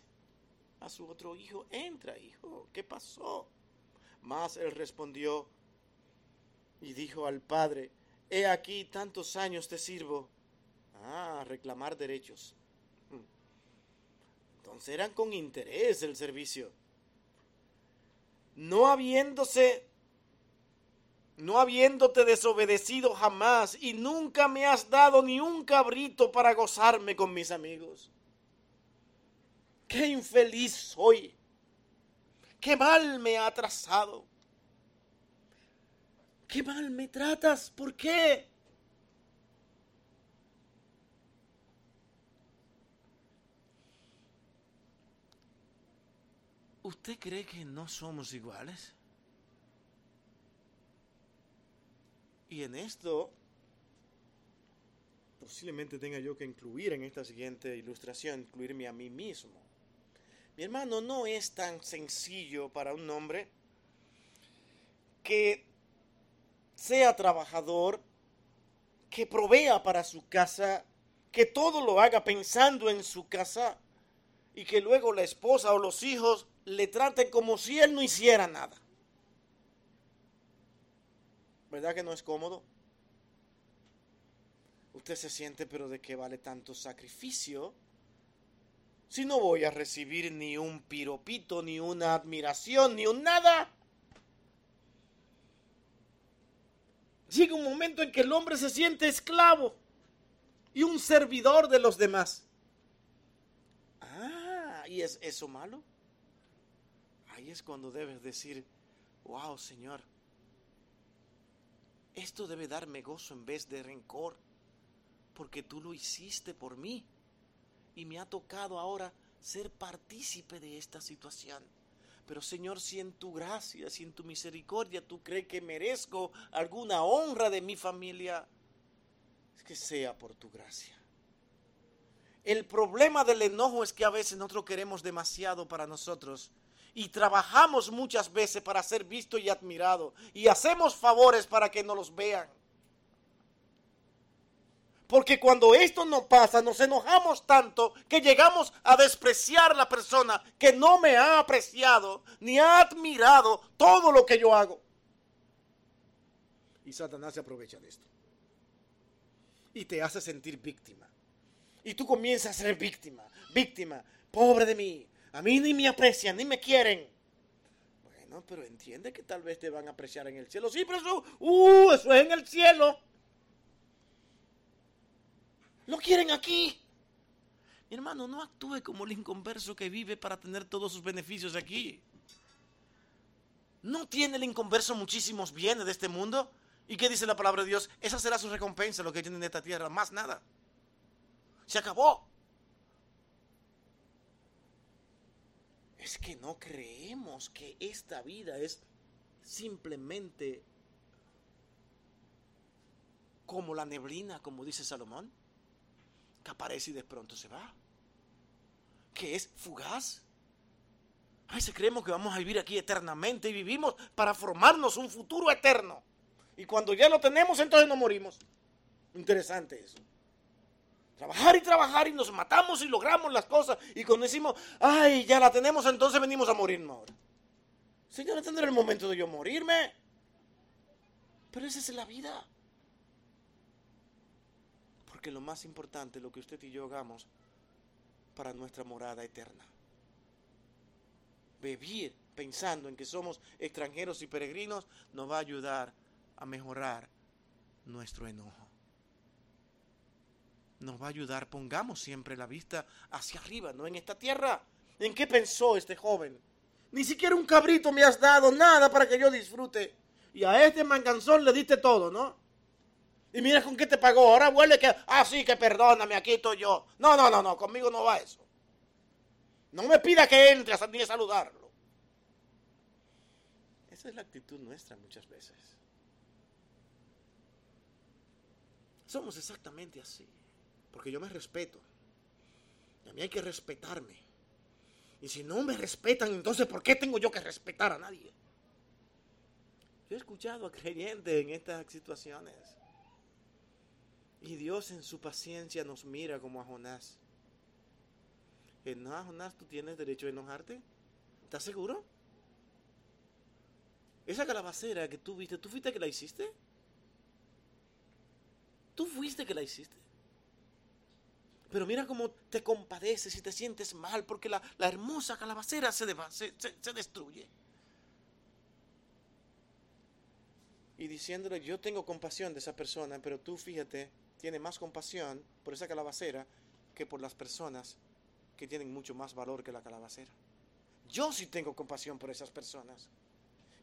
A su otro hijo, entra, hijo, ¿qué pasó? Mas él respondió, Y dijo al padre, he aquí tantos años te sirvo. Ah, reclamar derechos. Entonces eran con interés el servicio. No habiéndose, no habiéndote desobedecido jamás y nunca me has dado ni un cabrito para gozarme con mis amigos. Qué infeliz soy. Qué mal me ha trazado. Qué mal me tratas. ¿Por qué? ¿Usted cree que no somos iguales? Y en esto posiblemente tenga yo que incluir en esta siguiente ilustración, incluirme a mí mismo. Mi hermano, no es tan sencillo para un hombre que sea trabajador, que provea para su casa, que todo lo haga pensando en su casa y que luego la esposa o los hijos le trate como si él no hiciera nada. ¿Verdad que no es cómodo? Usted se siente, pero ¿de qué vale tanto sacrificio? Si no voy a recibir ni un piropito, ni una admiración, ni un nada. Llega un momento en que el hombre se siente esclavo y un servidor de los demás. Ah, ¿y es eso malo? Ahí es cuando debes decir, wow Señor, esto debe darme gozo en vez de rencor, porque tú lo hiciste por mí y me ha tocado ahora ser partícipe de esta situación. Pero Señor, si en tu gracia, si en tu misericordia tú crees que merezco alguna honra de mi familia, es que sea por tu gracia. El problema del enojo es que a veces nosotros queremos demasiado para nosotros y trabajamos muchas veces para ser visto y admirado y hacemos favores para que nos los vean. Porque cuando esto no pasa, nos enojamos tanto que llegamos a despreciar a la persona que no me ha apreciado ni ha admirado todo lo que yo hago. Y Satanás se aprovecha de esto. Y te hace sentir víctima. Y tú comienzas a ser víctima, víctima, pobre de mí, a mí ni me aprecian, ni me quieren. Bueno, pero entiende que tal vez te van a apreciar en el cielo. Sí, pero eso, uh, eso es en el cielo. Lo quieren aquí. Mi hermano, no actúe como el inconverso que vive para tener todos sus beneficios aquí. ¿No tiene el inconverso muchísimos bienes de este mundo? ¿Y qué dice la palabra de Dios? Esa será su recompensa, lo que tiene en esta tierra, más nada. Se acabó. Es que no creemos que esta vida es simplemente como la neblina, como dice Salomón, que aparece y de pronto se va, que es fugaz. A veces creemos que vamos a vivir aquí eternamente y vivimos para formarnos un futuro eterno. Y cuando ya lo tenemos, entonces nos morimos. Interesante eso. Trabajar y trabajar y nos matamos y logramos las cosas. Y cuando decimos, ay, ya la tenemos, entonces venimos a morirnos ahora. Señor, tendrá el momento de yo morirme. Pero esa es la vida. Porque lo más importante, lo que usted y yo hagamos para nuestra morada eterna. Vivir pensando en que somos extranjeros y peregrinos nos va a ayudar a mejorar nuestro enojo nos va a ayudar. Pongamos siempre la vista hacia arriba, no en esta tierra. ¿En qué pensó este joven? Ni siquiera un cabrito me has dado, nada para que yo disfrute. Y a este manganzón le diste todo, ¿no? Y mira con qué te pagó. Ahora vuelve que, ah, sí, que perdóname, aquí estoy yo. No, no, no, no, conmigo no va eso. No me pida que entre ni a saludarlo. Esa es la actitud nuestra muchas veces. Somos exactamente así. Porque yo me respeto. Y a mí hay que respetarme. Y si no me respetan, entonces ¿por qué tengo yo que respetar a nadie? Yo he escuchado a creyentes en estas situaciones. Y Dios en su paciencia nos mira como a Jonás. no, Jonás, tú tienes derecho a enojarte. ¿Estás seguro? Esa calabacera que tú viste, ¿tú fuiste que la hiciste? Tú fuiste que la hiciste. Pero mira cómo te compadeces y te sientes mal porque la, hermosa calabacera se, destruye. Y diciéndole, yo tengo compasión de esa persona, pero tú fíjate, tiene más compasión por esa calabacera que por las personas que tienen mucho más valor que la calabacera. Yo sí tengo compasión por esas personas.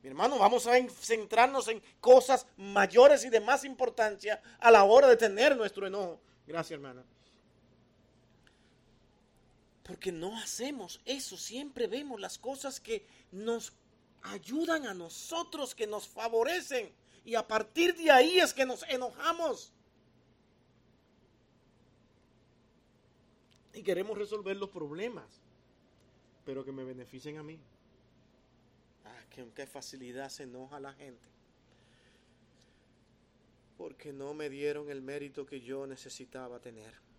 Mi hermano, vamos a centrarnos en cosas mayores y de más importancia a la hora de tener nuestro enojo. Gracias, hermana. Porque no hacemos eso. Siempre vemos las cosas que nos ayudan a nosotros, que nos favorecen. Y a partir de ahí es que nos enojamos. Y queremos resolver los problemas, pero que me beneficien a mí. Ah, que qué facilidad se enoja la gente. Porque no me dieron el mérito que yo necesitaba tener.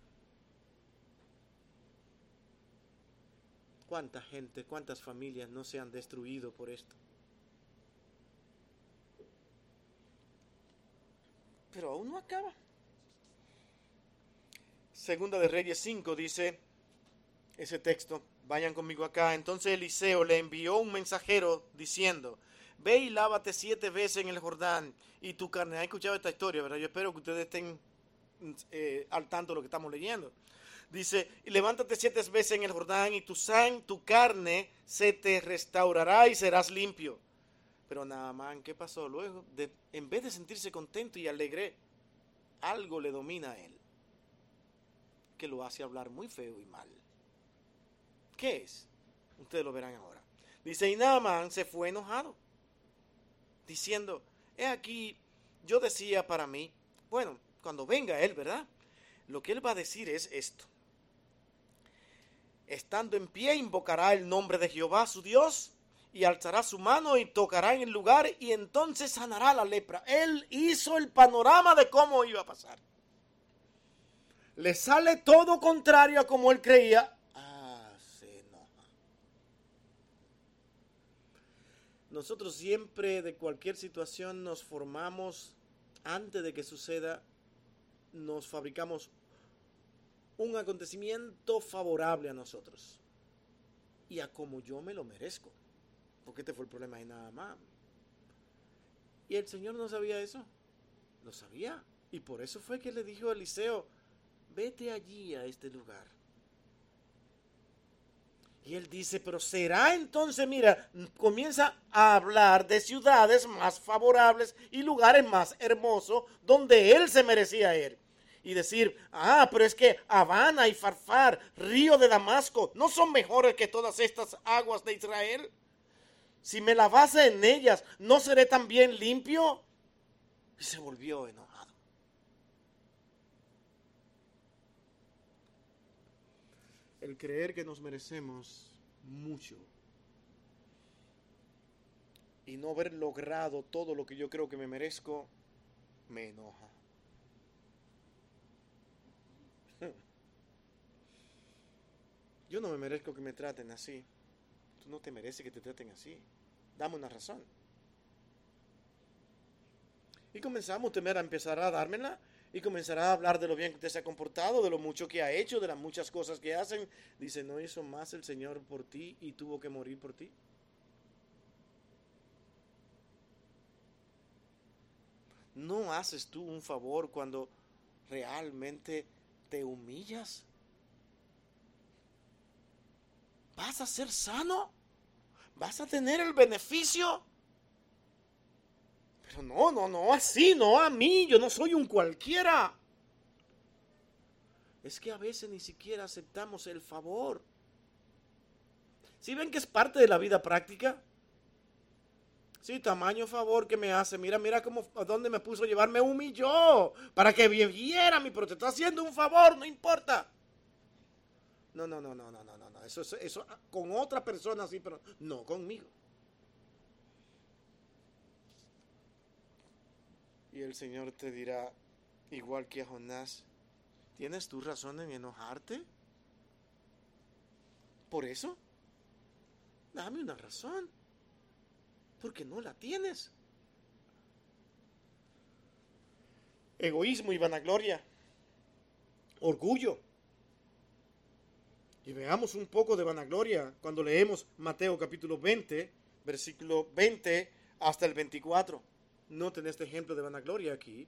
¿Cuánta gente, cuántas familias no se han destruido por esto? Pero aún no acaba. Segunda de Reyes 5 dice ese texto, vayan conmigo acá. Entonces Eliseo le envió un mensajero diciendo, ve y lávate siete veces en el Jordán y tu carne. ¿Han escuchado esta historia, verdad? Yo espero que ustedes estén eh, al tanto de lo que estamos leyendo. Dice, levántate siete veces en el Jordán y tu sang, tu carne se te restaurará y serás limpio. Pero más, ¿qué pasó? Luego, en vez de sentirse contento y alegre, algo le domina a él que lo hace hablar muy feo y mal. ¿Qué es? Ustedes lo verán ahora. Dice, y Naaman se fue enojado, diciendo, he aquí, yo decía para mí, bueno, cuando venga él, ¿verdad? Lo que él va a decir es esto. Estando en pie, invocará el nombre de Jehová su Dios y alzará su mano y tocará en el lugar y entonces sanará la lepra. Él hizo el panorama de cómo iba a pasar le sale todo contrario a como él creía, ah, se enoja. Nosotros siempre de cualquier situación nos formamos, antes de que suceda, nos fabricamos un acontecimiento favorable a nosotros y a como yo me lo merezco. Porque este fue el problema y nada más. Y el Señor no sabía eso. Lo sabía. Y por eso fue que le dijo a Eliseo, vete allí a este lugar. Y él dice, pero será entonces, mira, comienza a hablar de ciudades más favorables y lugares más hermosos donde él se merecía ir. Y decir, ah, pero es que Habana y Farfar, río de Damasco, no son mejores que todas estas aguas de Israel. Si me lavase en ellas, ¿no seré también limpio? Y se volvió enojado. el creer que nos merecemos mucho y no haber logrado todo lo que yo creo que me merezco, me enoja. Yo no me merezco que me traten así. Tú no te mereces que te traten así. Dame una razón. Y comenzamos a temer a empezar a dármela y comenzará a hablar de lo bien que usted se ha comportado, de lo mucho que ha hecho, de las muchas cosas que hacen. Dice, ¿no hizo más el Señor por ti y tuvo que morir por ti? ¿No haces tú un favor cuando realmente te humillas? ¿Vas a ser sano? ¿Vas a tener el beneficio? no, no, no, así, no a mí, yo no soy un cualquiera. Es que a veces ni siquiera aceptamos el favor. Si ven que es parte de la vida práctica? Sí, tamaño favor que me hace. Mira, mira cómo, a dónde me puso llevar. Me humilló para que viera mi, pero te está haciendo un favor, no importa. No, no, no, no, no, no. Eso, eso, eso con otra persona sí, pero no conmigo. Y el Señor te dirá, igual que a Jonás, ¿tienes tu razón en enojarte? ¿Por eso? Dame una razón. Porque no la tienes. egoísmo y vanagloria, orgullo. Y veamos un poco de vanagloria cuando leemos Mateo capítulo 20, versículo 20 hasta el 24. Noten este ejemplo de vanagloria aquí.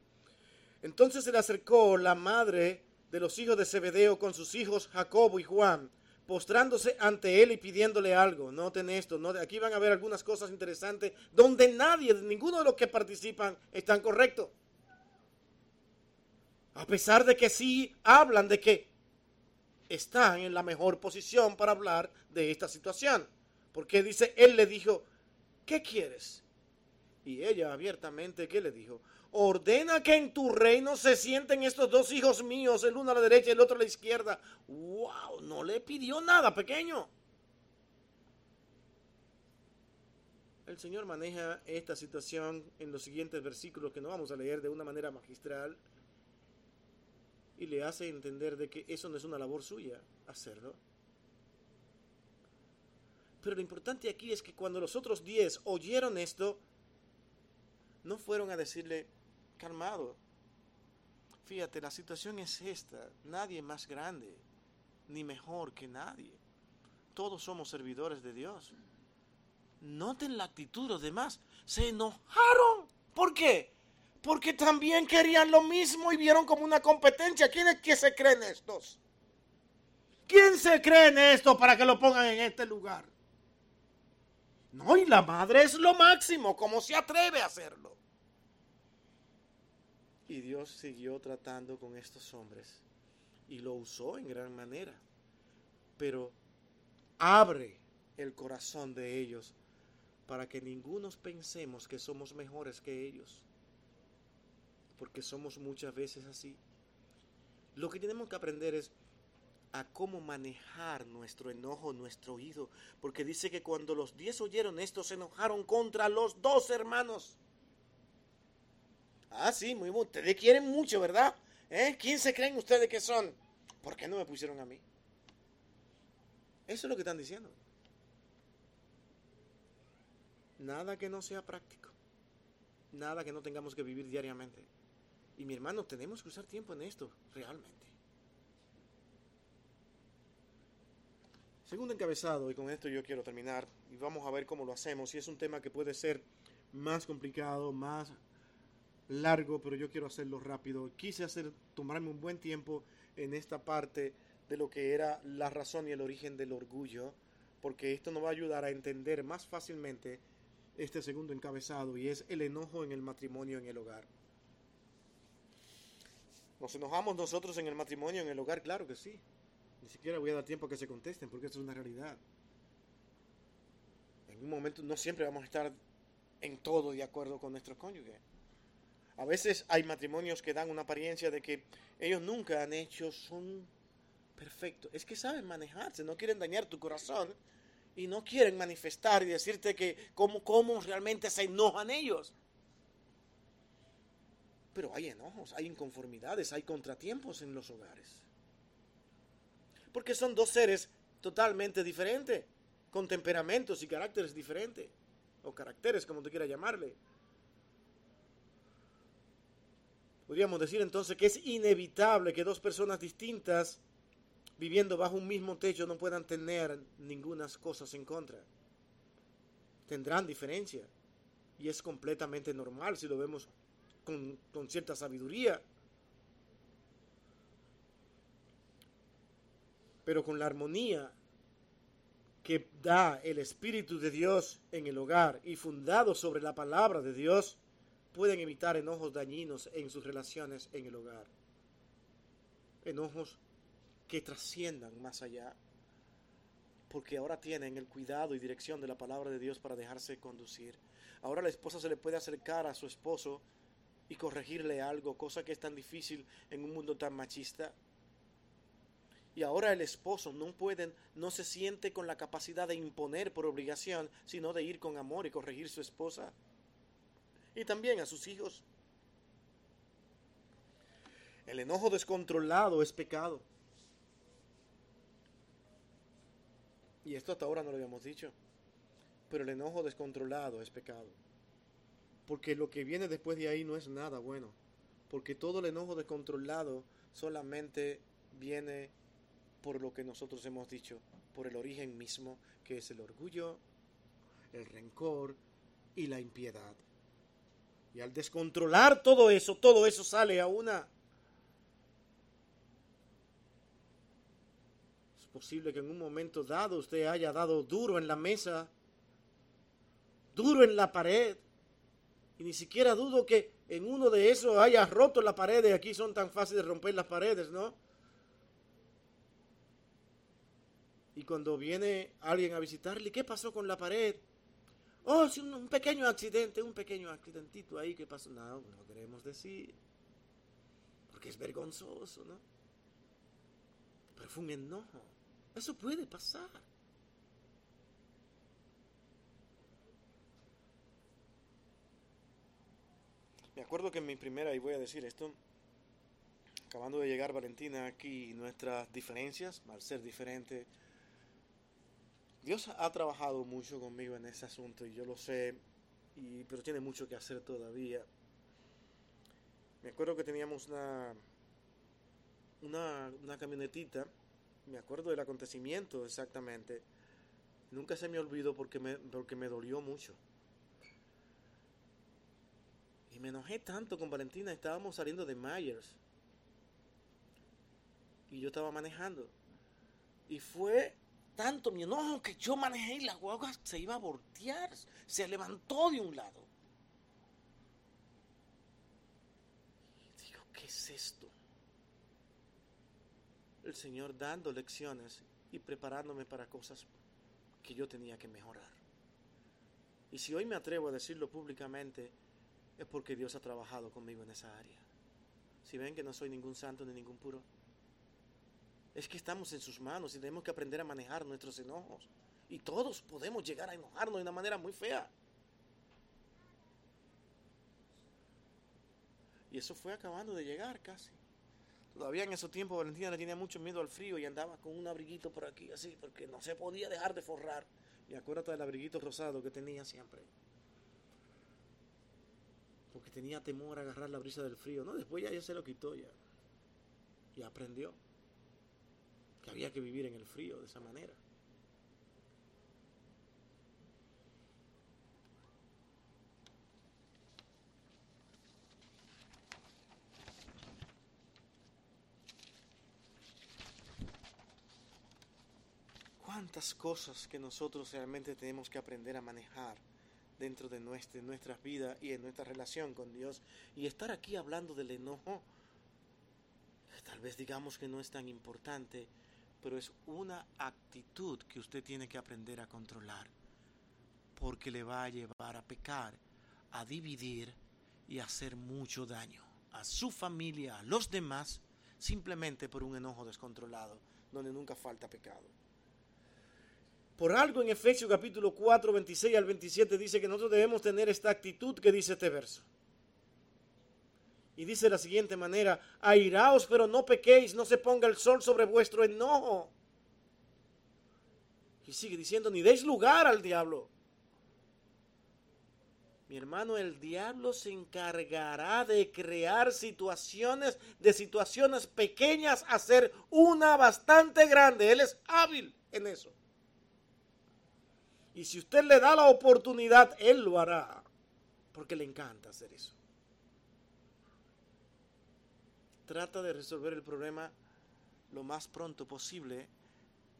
Entonces se le acercó la madre de los hijos de Zebedeo con sus hijos Jacobo y Juan, postrándose ante él y pidiéndole algo. Noten esto, ¿no? aquí van a ver algunas cosas interesantes donde nadie, ninguno de los que participan están correctos. A pesar de que sí hablan de que están en la mejor posición para hablar de esta situación. Porque dice, él le dijo, ¿qué quieres? Y ella abiertamente, ¿qué le dijo? Ordena que en tu reino se sienten estos dos hijos míos, el uno a la derecha y el otro a la izquierda. ¡Wow! No le pidió nada, pequeño. El Señor maneja esta situación en los siguientes versículos que no vamos a leer de una manera magistral y le hace entender de que eso no es una labor suya hacerlo. Pero lo importante aquí es que cuando los otros diez oyeron esto, no fueron a decirle, calmado, fíjate, la situación es esta, nadie más grande ni mejor que nadie. Todos somos servidores de Dios. Noten la actitud de los demás. Se enojaron. ¿Por qué? Porque también querían lo mismo y vieron como una competencia. ¿Quién es que se creen estos? ¿Quién se cree en esto para que lo pongan en este lugar? No, y la madre es lo máximo, como se atreve a hacerlo. Y Dios siguió tratando con estos hombres y lo usó en gran manera. Pero abre el corazón de ellos para que ninguno pensemos que somos mejores que ellos. Porque somos muchas veces así. Lo que tenemos que aprender es a cómo manejar nuestro enojo, nuestro oído. Porque dice que cuando los diez oyeron esto, se enojaron contra los dos hermanos. Ah, sí, muy bien. Ustedes quieren mucho, ¿verdad? ¿Eh? ¿Quién se creen ustedes que son? ¿Por qué no me pusieron a mí? Eso es lo que están diciendo. Nada que no sea práctico. Nada que no tengamos que vivir diariamente. Y mi hermano, tenemos que usar tiempo en esto, realmente. Segundo encabezado, y con esto yo quiero terminar, y vamos a ver cómo lo hacemos. Y es un tema que puede ser más complicado, más largo, pero yo quiero hacerlo rápido. Quise hacer, tomarme un buen tiempo en esta parte de lo que era la razón y el origen del orgullo, porque esto nos va a ayudar a entender más fácilmente este segundo encabezado y es el enojo en el matrimonio en el hogar. ¿Nos enojamos nosotros en el matrimonio en el hogar? Claro que sí. Ni siquiera voy a dar tiempo a que se contesten porque esto es una realidad. En un momento no siempre vamos a estar en todo de acuerdo con nuestros cónyuges. A veces hay matrimonios que dan una apariencia de que ellos nunca han hecho, son perfectos. Es que saben manejarse, no quieren dañar tu corazón y no quieren manifestar y decirte que cómo, cómo realmente se enojan ellos. Pero hay enojos, hay inconformidades, hay contratiempos en los hogares. Porque son dos seres totalmente diferentes, con temperamentos y caracteres diferentes, o caracteres como tú quieras llamarle. Podríamos decir entonces que es inevitable que dos personas distintas viviendo bajo un mismo techo no puedan tener ninguna cosas en contra. Tendrán diferencia. Y es completamente normal si lo vemos con, cierta sabiduría. Pero con la armonía que da el Espíritu de Dios en el hogar y fundado sobre la palabra de Dios, pueden evitar enojos dañinos en sus relaciones en el hogar. Enojos que trasciendan más allá, porque ahora tienen el cuidado y dirección de la palabra de Dios para dejarse conducir. Ahora la esposa se le puede acercar a su esposo y corregirle algo, cosa que es tan difícil en un mundo tan machista. Y ahora el esposo no pueden, no se siente con la capacidad de imponer por obligación, sino de ir con amor y corregir a su esposa y también a sus hijos. El enojo descontrolado es pecado. Y esto hasta ahora no lo habíamos dicho. Pero el enojo descontrolado es pecado. Porque lo que viene después de ahí no es nada bueno. Porque todo el enojo descontrolado solamente viene por lo que nosotros hemos dicho, por el origen mismo, que es el orgullo, el rencor y la impiedad. Y al descontrolar todo eso, todo eso sale a una... Es posible que en un momento dado usted haya dado duro en la mesa, duro en la pared, y ni siquiera dudo que en uno de esos haya roto la pared, y aquí son tan fáciles de romper las paredes, ¿no? Y cuando viene alguien a visitarle, ¿qué pasó con la pared? Oh, es un, pequeño accidente, un pequeño accidentito ahí que pasó. No, no queremos decir. Porque es vergonzoso, ¿no? Pero fue un enojo. Eso puede pasar. Me acuerdo que en mi primera, y voy a decir esto, acabando de llegar Valentina aquí, nuestras diferencias, al ser diferente, Dios ha trabajado mucho conmigo en ese asunto y yo lo sé, pero tiene mucho que hacer todavía. Me acuerdo que teníamos una, una, camionetita, me acuerdo del acontecimiento exactamente. Nunca se me olvidó porque me, porque me dolió mucho. Y me enojé tanto con Valentina, estábamos saliendo de Myers. Y yo estaba manejando. Y fue tanto mi enojo que yo manejé y la guagua se iba a voltear, se levantó de un lado. Y digo, ¿qué es esto? El Señor dando lecciones y preparándome para cosas que yo tenía que mejorar. Y si hoy me atrevo a decirlo públicamente, es porque Dios ha trabajado conmigo en esa área. Si ven que no soy ningún santo ni ningún puro, es que estamos en sus manos y tenemos que aprender a manejar nuestros enojos. Y todos podemos llegar a enojarnos de una manera muy fea. Y eso fue acabando de llegar casi. Todavía en ese tiempo Valentina le tenía mucho miedo al frío y andaba con un abriguito por aquí así, porque no se podía dejar de forrar. Y acuérdate del abriguito rosado que tenía siempre. Porque tenía temor a agarrar la brisa del frío. No, después ya, ya se lo quitó ya. Y aprendió que había que vivir en el frío de esa manera. cuántas cosas que nosotros realmente tenemos que aprender a manejar dentro de nuestra, nuestras vidas y en nuestra relación con Dios. Y estar aquí hablando del enojo, tal vez digamos que no es tan importante, pero es una actitud que usted tiene que aprender a controlar, porque le va a llevar a pecar, a dividir y a hacer mucho daño a su familia, a los demás, simplemente por un enojo descontrolado, donde nunca falta pecado. Por algo en Efesios capítulo 4, 26 al 27 dice que nosotros debemos tener esta actitud que dice este verso. Y dice de la siguiente manera, airaos, pero no pequéis, no se ponga el sol sobre vuestro enojo. Y sigue diciendo, ni deis lugar al diablo. Mi hermano, el diablo se encargará de crear situaciones, de situaciones pequeñas, hacer una bastante grande. Él es hábil en eso. Y si usted le da la oportunidad, él lo hará. Porque le encanta hacer eso. Trata de resolver el problema lo más pronto posible,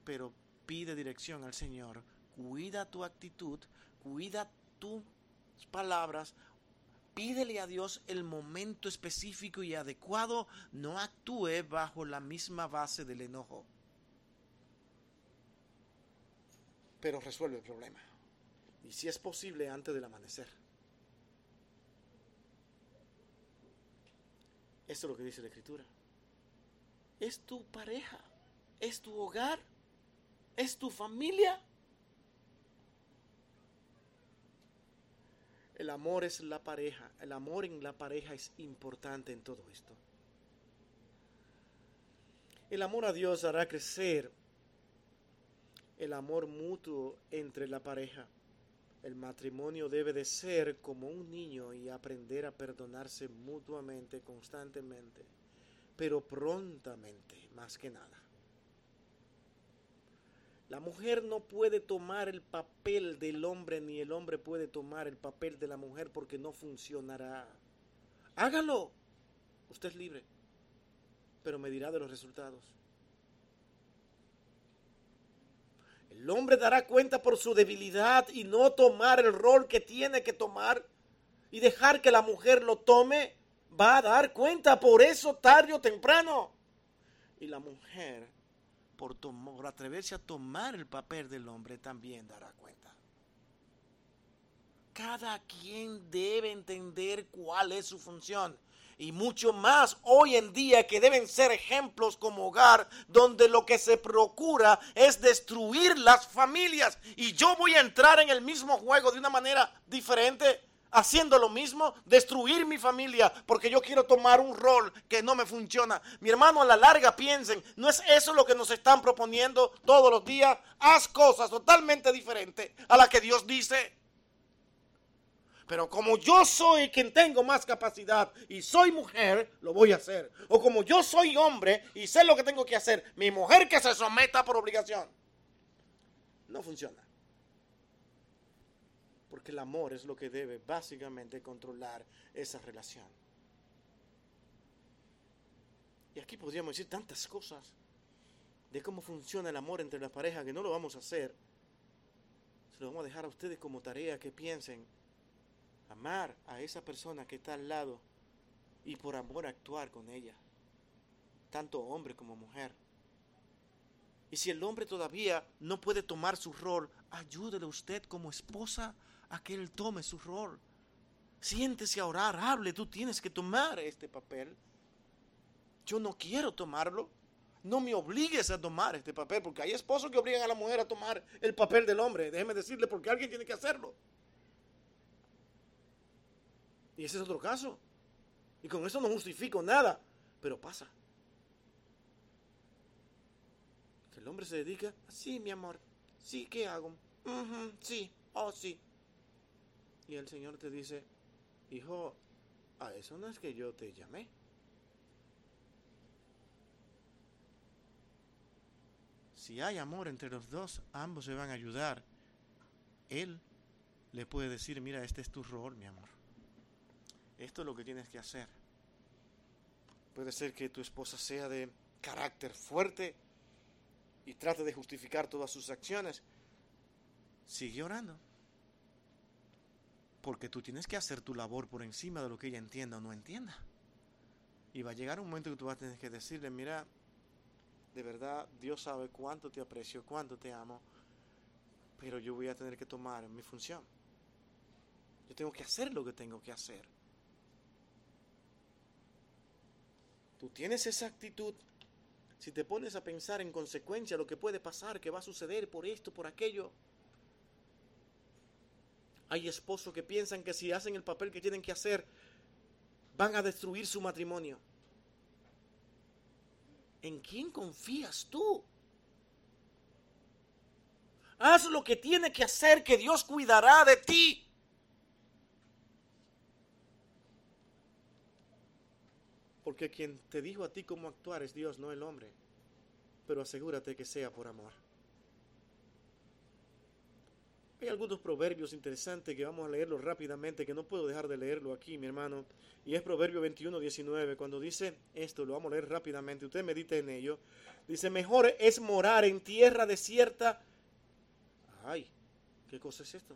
pero pide dirección al Señor. Cuida tu actitud, cuida tus palabras, pídele a Dios el momento específico y adecuado, no actúe bajo la misma base del enojo. Pero resuelve el problema. Y si es posible antes del amanecer. Esto es lo que dice la Escritura. Es tu pareja, es tu hogar, es tu familia. El amor es la pareja, el amor en la pareja es importante en todo esto. El amor a Dios hará crecer el amor mutuo entre la pareja. El matrimonio debe de ser como un niño y aprender a perdonarse mutuamente, constantemente, pero prontamente, más que nada. La mujer no puede tomar el papel del hombre ni el hombre puede tomar el papel de la mujer porque no funcionará. Hágalo. Usted es libre, pero me dirá de los resultados. El hombre dará cuenta por su debilidad y no tomar el rol que tiene que tomar y dejar que la mujer lo tome, va a dar cuenta por eso tarde o temprano. Y la mujer, por, por atreverse a tomar el papel del hombre, también dará cuenta. Cada quien debe entender cuál es su función y mucho más hoy en día que deben ser ejemplos como hogar donde lo que se procura es destruir las familias y yo voy a entrar en el mismo juego de una manera diferente haciendo lo mismo, destruir mi familia porque yo quiero tomar un rol que no me funciona. Mi hermano, a la larga piensen, no es eso lo que nos están proponiendo todos los días. Haz cosas totalmente diferentes a las que Dios dice. Pero como yo soy quien tengo más capacidad y soy mujer, lo voy a hacer. O como yo soy hombre y sé lo que tengo que hacer, mi mujer que se someta por obligación. No funciona. Porque el amor es lo que debe básicamente controlar esa relación. Y aquí podríamos decir tantas cosas de cómo funciona el amor entre las parejas que no lo vamos a hacer. Se lo vamos a dejar a ustedes como tarea que piensen amar a esa persona que está al lado y por amor actuar con ella, tanto hombre como mujer. Y si el hombre todavía no puede tomar su rol, ayúdele usted como esposa a que él tome su rol. Siéntese a orar, hable, tú tienes que tomar este papel. Yo no quiero tomarlo. No me obligues a tomar este papel, porque hay esposos que obligan a la mujer a tomar el papel del hombre. Déjeme decirle, porque alguien tiene que hacerlo. Y ese es otro caso. Y con eso no justifico nada, pero pasa. Que el hombre se dedica, sí, mi amor, sí, ¿qué hago? sí, oh, sí. Y el Señor te dice, hijo, a eso no es que yo te llamé. Si hay amor entre los dos, ambos se van a ayudar. Él le puede decir, mira, este es tu rol, mi amor. Esto es lo que tienes que hacer. Puede ser que tu esposa sea de carácter fuerte y trate de justificar todas sus acciones. Sigue orando. Porque tú tienes que hacer tu labor por encima de lo que ella entienda o no entienda. Y va a llegar un momento que tú vas a tener que decirle, mira, de verdad Dios sabe cuánto te aprecio, cuánto te amo, pero yo voy a tener que tomar mi función. Yo tengo que hacer lo que tengo que hacer. Tú tienes esa actitud, si te pones a pensar en consecuencia lo que puede pasar, que va a suceder por esto, por aquello, hay esposos que piensan que si hacen el papel que tienen que hacer, van a destruir su matrimonio. ¿En quién confías tú? Haz lo que tiene que hacer, que Dios cuidará de ti. Porque quien te dijo a ti cómo actuar es Dios, no el hombre. Pero asegúrate que sea por amor. Hay algunos proverbios interesantes que vamos a leerlos rápidamente, que no puedo dejar de leerlo aquí, mi hermano. Y es Proverbio 21, 19. Cuando dice esto, lo vamos a leer rápidamente. Usted medite en ello. Dice, mejor es morar en tierra desierta. Ay, ¿qué cosa es esto?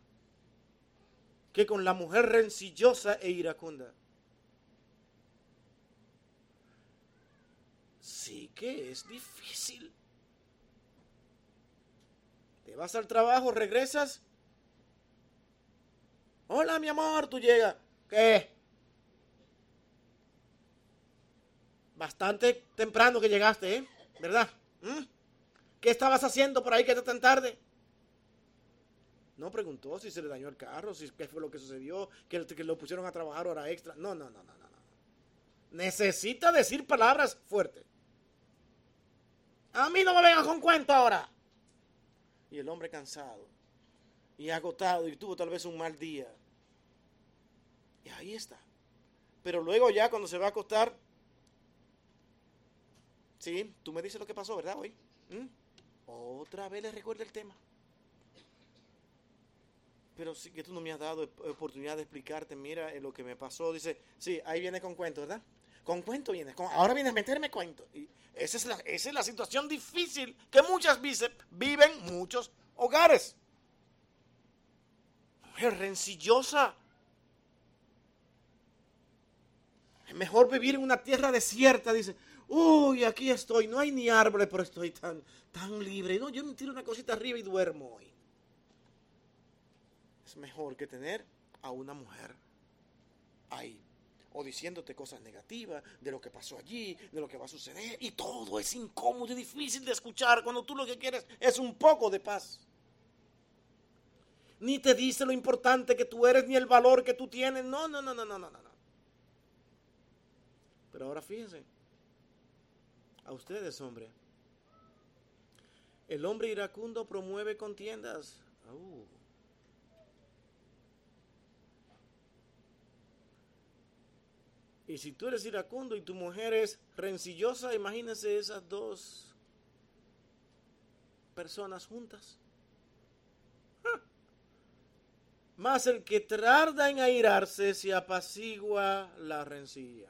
Que con la mujer rencillosa e iracunda. Sí que es difícil. Te vas al trabajo, regresas. Hola, mi amor, tú llegas. ¿Qué? Bastante temprano que llegaste, ¿eh? ¿Verdad? ¿Mm? ¿Qué estabas haciendo por ahí que está tan tarde? No preguntó si se le dañó el carro, si qué fue lo que sucedió, que, que lo pusieron a trabajar hora extra. No, no, no, no, no. Necesita decir palabras fuertes. A mí no me vengan con cuento ahora. Y el hombre cansado. y agotado y tuvo tal vez un mal día. Y ahí está. Pero luego ya cuando se va a acostar, sí, tú me dices lo que pasó, ¿verdad? Hoy. ¿Mm? Otra vez le recuerda el tema. Pero sí que tú no me has dado oportunidad de explicarte, mira eh, lo que me pasó. Dice, sí, ahí viene con cuento, ¿verdad? Con cuento viene, ahora viene a meterme cuento. Y esa es, la, esa es la situación difícil que muchas veces viven muchos hogares. Mujer rencillosa. Es mejor vivir en una tierra desierta, dice. Uy, aquí estoy, no hay ni árboles, pero estoy tan, tan libre. No, yo me tiro una cosita arriba y duermo hoy. Es mejor que tener a una mujer ahí o diciéndote cosas negativas de lo que pasó allí, de lo que va a suceder. Y todo es incómodo y difícil de escuchar cuando tú lo que quieres es un poco de paz. Ni te dice lo importante que tú eres ni el valor que tú tienes. No, no, no, no, no, no, no. Pero ahora fíjense, a ustedes, hombre. El hombre iracundo promueve contiendas. Uh. Y si tú eres iracundo y tu mujer es rencillosa, imagínense esas dos personas juntas. Más el que tarda en airarse se apacigua la rencilla.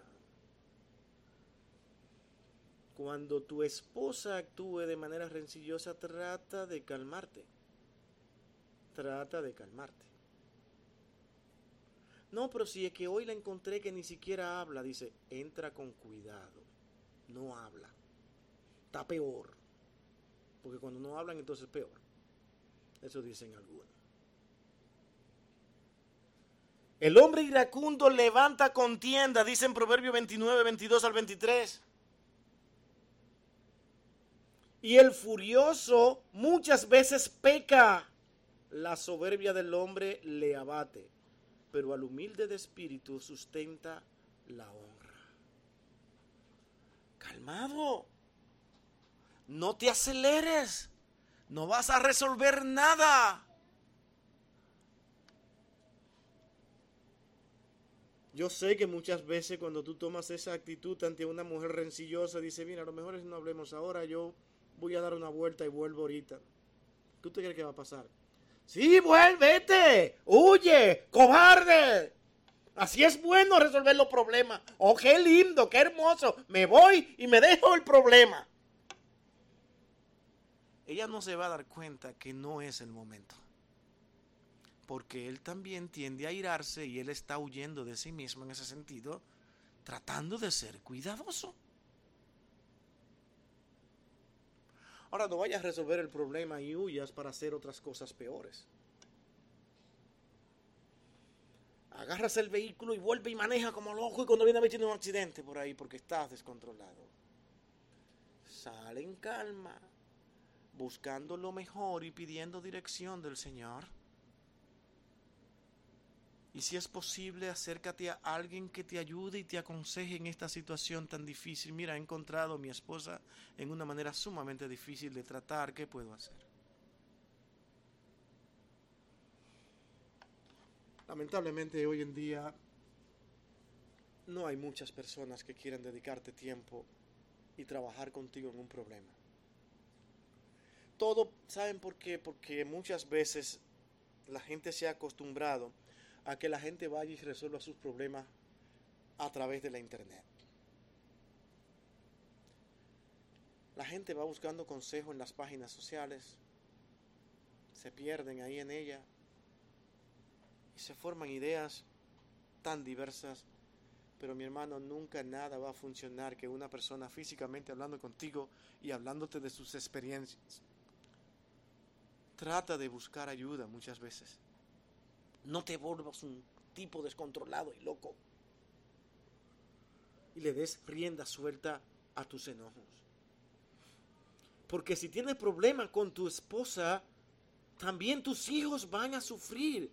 Cuando tu esposa actúe de manera rencillosa, trata de calmarte. Trata de calmarte. No, pero si es que hoy la encontré que ni siquiera habla, dice, entra con cuidado. No habla. Está peor. Porque cuando no hablan, entonces es peor. Eso dicen algunos. El hombre iracundo levanta contienda, dice en Proverbio 29, 22 al 23. Y el furioso muchas veces peca. La soberbia del hombre le abate pero al humilde de espíritu sustenta la honra. Calmado, no te aceleres, no vas a resolver nada. Yo sé que muchas veces cuando tú tomas esa actitud ante una mujer rencillosa, dice, mira, a lo mejor es no hablemos ahora, yo voy a dar una vuelta y vuelvo ahorita. ¿Qué usted cree que va a pasar? Sí, vuélvete, huye, cobarde. Así es bueno resolver los problemas. Oh, qué lindo, qué hermoso. Me voy y me dejo el problema. Ella no se va a dar cuenta que no es el momento. Porque él también tiende a irarse y él está huyendo de sí mismo en ese sentido, tratando de ser cuidadoso. Ahora no vayas a resolver el problema y huyas para hacer otras cosas peores. Agarras el vehículo y vuelve y maneja como loco y cuando viene a ver un accidente por ahí porque estás descontrolado. Sale en calma, buscando lo mejor y pidiendo dirección del Señor. Y si es posible, acércate a alguien que te ayude y te aconseje en esta situación tan difícil. Mira, he encontrado a mi esposa en una manera sumamente difícil de tratar. ¿Qué puedo hacer? Lamentablemente hoy en día no hay muchas personas que quieran dedicarte tiempo y trabajar contigo en un problema. Todo, ¿saben por qué? Porque muchas veces la gente se ha acostumbrado a que la gente vaya y resuelva sus problemas a través de la internet. La gente va buscando consejo en las páginas sociales, se pierden ahí en ella y se forman ideas tan diversas. Pero mi hermano, nunca nada va a funcionar que una persona físicamente hablando contigo y hablándote de sus experiencias. Trata de buscar ayuda muchas veces. No te vuelvas un tipo descontrolado y loco. Y le des rienda suelta a tus enojos. Porque si tienes problemas con tu esposa, también tus hijos van a sufrir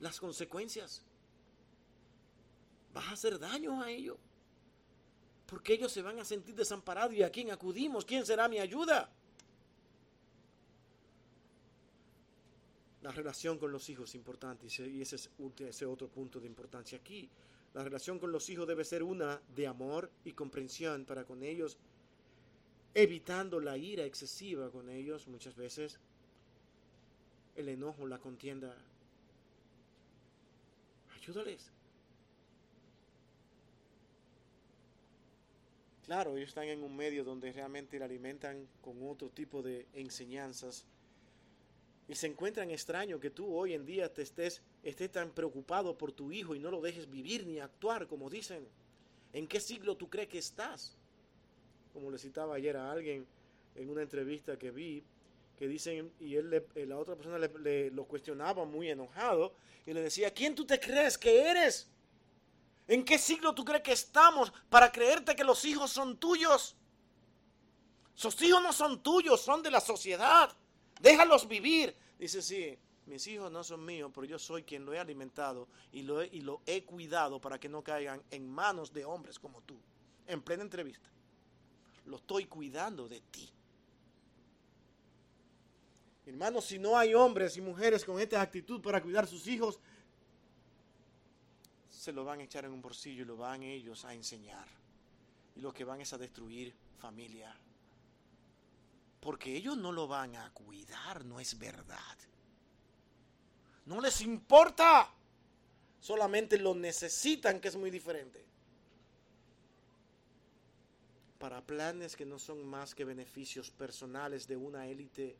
las consecuencias. Vas a hacer daño a ellos. Porque ellos se van a sentir desamparados. ¿Y a quién acudimos? ¿Quién será mi ayuda? La relación con los hijos es importante y ese es otro punto de importancia aquí. La relación con los hijos debe ser una de amor y comprensión para con ellos, evitando la ira excesiva con ellos muchas veces, el enojo, la contienda. Ayúdales. Claro, ellos están en un medio donde realmente le alimentan con otro tipo de enseñanzas y se encuentran extraño que tú hoy en día te estés, estés tan preocupado por tu hijo y no lo dejes vivir ni actuar, como dicen. ¿En qué siglo tú crees que estás? Como le citaba ayer a alguien en una entrevista que vi, que dicen, y él le, la otra persona le, lo cuestionaba muy enojado, y le decía, ¿quién tú te crees que eres? ¿En qué siglo tú crees que estamos para creerte que los hijos son tuyos? Sus hijos no son tuyos, son de la sociedad. Déjalos vivir. Dice, sí, mis hijos no son míos, pero yo soy quien lo he alimentado y lo he, y lo he cuidado para que no caigan en manos de hombres como tú. En plena entrevista. Lo estoy cuidando de ti. Hermanos, si no hay hombres y mujeres con esta actitud para cuidar sus hijos, se lo van a echar en un bolsillo y lo van ellos a enseñar. Y lo que van es a destruir familia, porque ellos no lo van a cuidar, no es verdad. No les importa. Solamente lo necesitan, que es muy diferente. Para planes que no son más que beneficios personales de una élite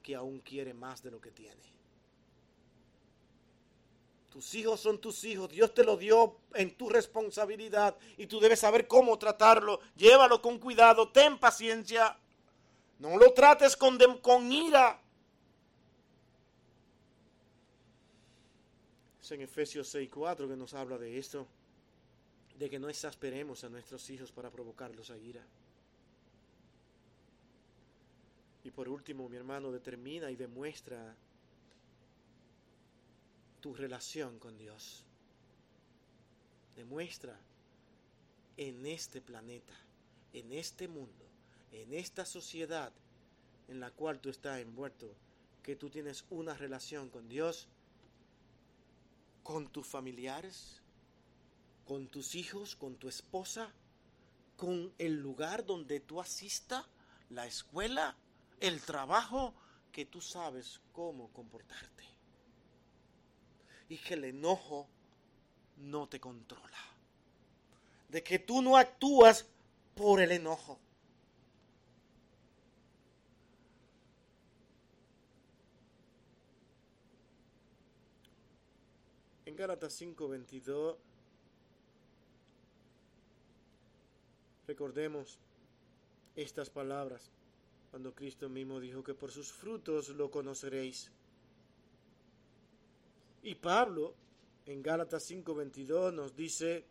que aún quiere más de lo que tiene. Tus hijos son tus hijos, Dios te lo dio en tu responsabilidad y tú debes saber cómo tratarlo. Llévalo con cuidado, ten paciencia. No lo trates con, ira. Es en Efesios 6:4 que nos habla de esto, de que no exasperemos a nuestros hijos para provocarlos a ira. Y por último, mi hermano, determina y demuestra tu relación con Dios. Demuestra en este planeta, en este mundo, en esta sociedad en la cual tú estás envuelto, que tú tienes una relación con Dios, con tus familiares, con tus hijos, con tu esposa, con el lugar donde tú asistas, la escuela, el trabajo, que tú sabes cómo comportarte. Y que el enojo no te controla. De que tú no actúas por el enojo. En Gálatas 5:22 recordemos estas palabras cuando Cristo mismo dijo que por sus frutos lo conoceréis. Y Pablo en Gálatas 5:22 nos dice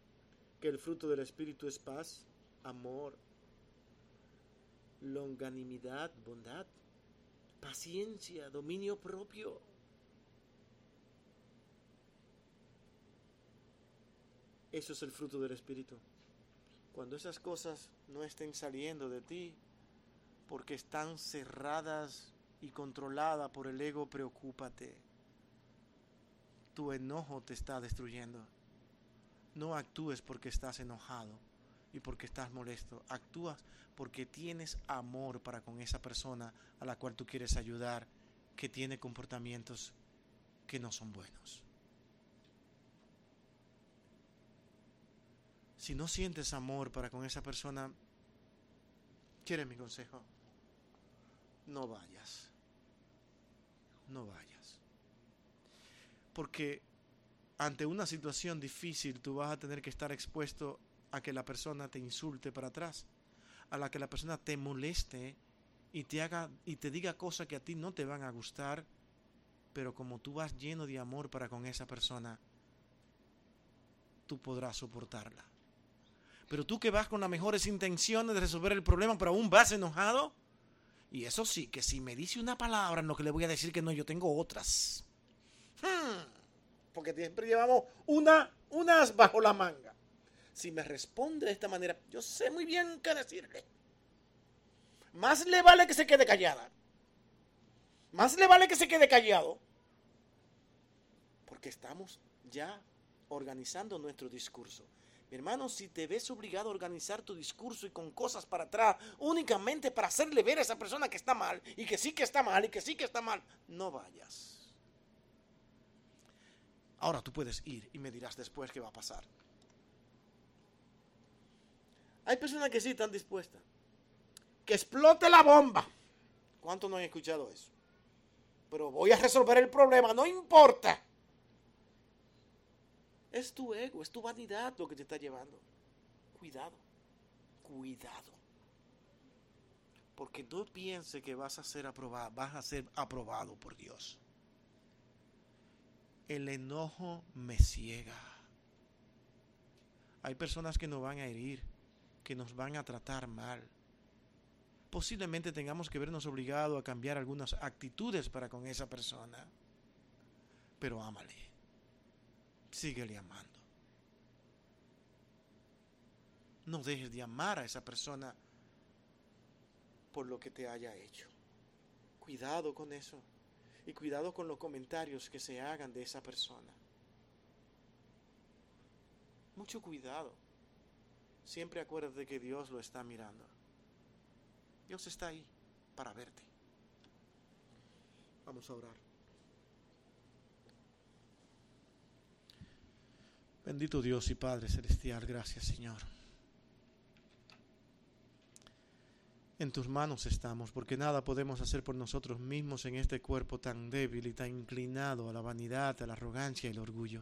que el fruto del Espíritu es paz, amor, longanimidad, bondad, paciencia, dominio propio. Eso es el fruto del Espíritu. Cuando esas cosas no estén saliendo de ti, porque están cerradas y controladas por el ego, preocúpate. Tu enojo te está destruyendo. No actúes porque estás enojado y porque estás molesto. Actúas porque tienes amor para con esa persona a la cual tú quieres ayudar, que tiene comportamientos que no son buenos. Si no sientes amor para con esa persona, ¿quieres mi consejo? No vayas. No vayas. Porque ante una situación difícil tú vas a tener que estar expuesto a que la persona te insulte para atrás, a la que la persona te moleste y te haga y te diga cosas que a ti no te van a gustar, pero como tú vas lleno de amor para con esa persona, tú podrás soportarla. Pero tú que vas con las mejores intenciones de resolver el problema, pero aún vas enojado. Y eso sí, que si me dice una palabra en lo que le voy a decir que no, yo tengo otras. Hmm, porque siempre llevamos una, unas bajo la manga. Si me responde de esta manera, yo sé muy bien qué decirle. Más le vale que se quede callada. Más le vale que se quede callado. porque estamos ya organizando nuestro discurso. Mi hermano, si te ves obligado a organizar tu discurso y con cosas para atrás, únicamente para hacerle ver a esa persona que está mal, y que sí que está mal, y que sí que está mal, no vayas. Ahora tú puedes ir y me dirás después qué va a pasar. Hay personas que sí están dispuestas. Que explote la bomba. ¿Cuántos no han escuchado eso? Pero voy a resolver el problema, no importa. Es tu ego, es tu vanidad lo que te está llevando. Cuidado, cuidado. Porque no piense que vas a ser aprobado, vas a ser aprobado por Dios. El enojo me ciega. Hay personas que nos van a herir, que nos van a tratar mal. Posiblemente tengamos que vernos obligados a cambiar algunas actitudes para con esa persona. Pero ámale síguele amando. No dejes de amar a esa persona por lo que te haya hecho. Cuidado con eso. Y cuidado con los comentarios que se hagan de esa persona. Mucho cuidado. Siempre acuérdate que Dios lo está mirando. Dios está ahí para verte. Vamos a orar. Bendito Dios y Padre Celestial, gracias Señor. En tus manos estamos, porque nada podemos hacer por nosotros mismos en este cuerpo tan débil y tan inclinado a la vanidad, a la arrogancia y el orgullo.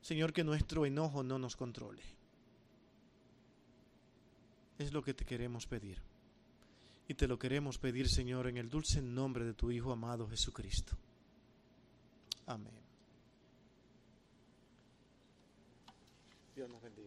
Señor, que nuestro enojo no nos controle. Es lo que te queremos pedir. Y te lo queremos pedir, Señor, en el dulce nombre de tu Hijo amado Jesucristo. Amén. Dios nos bendiga.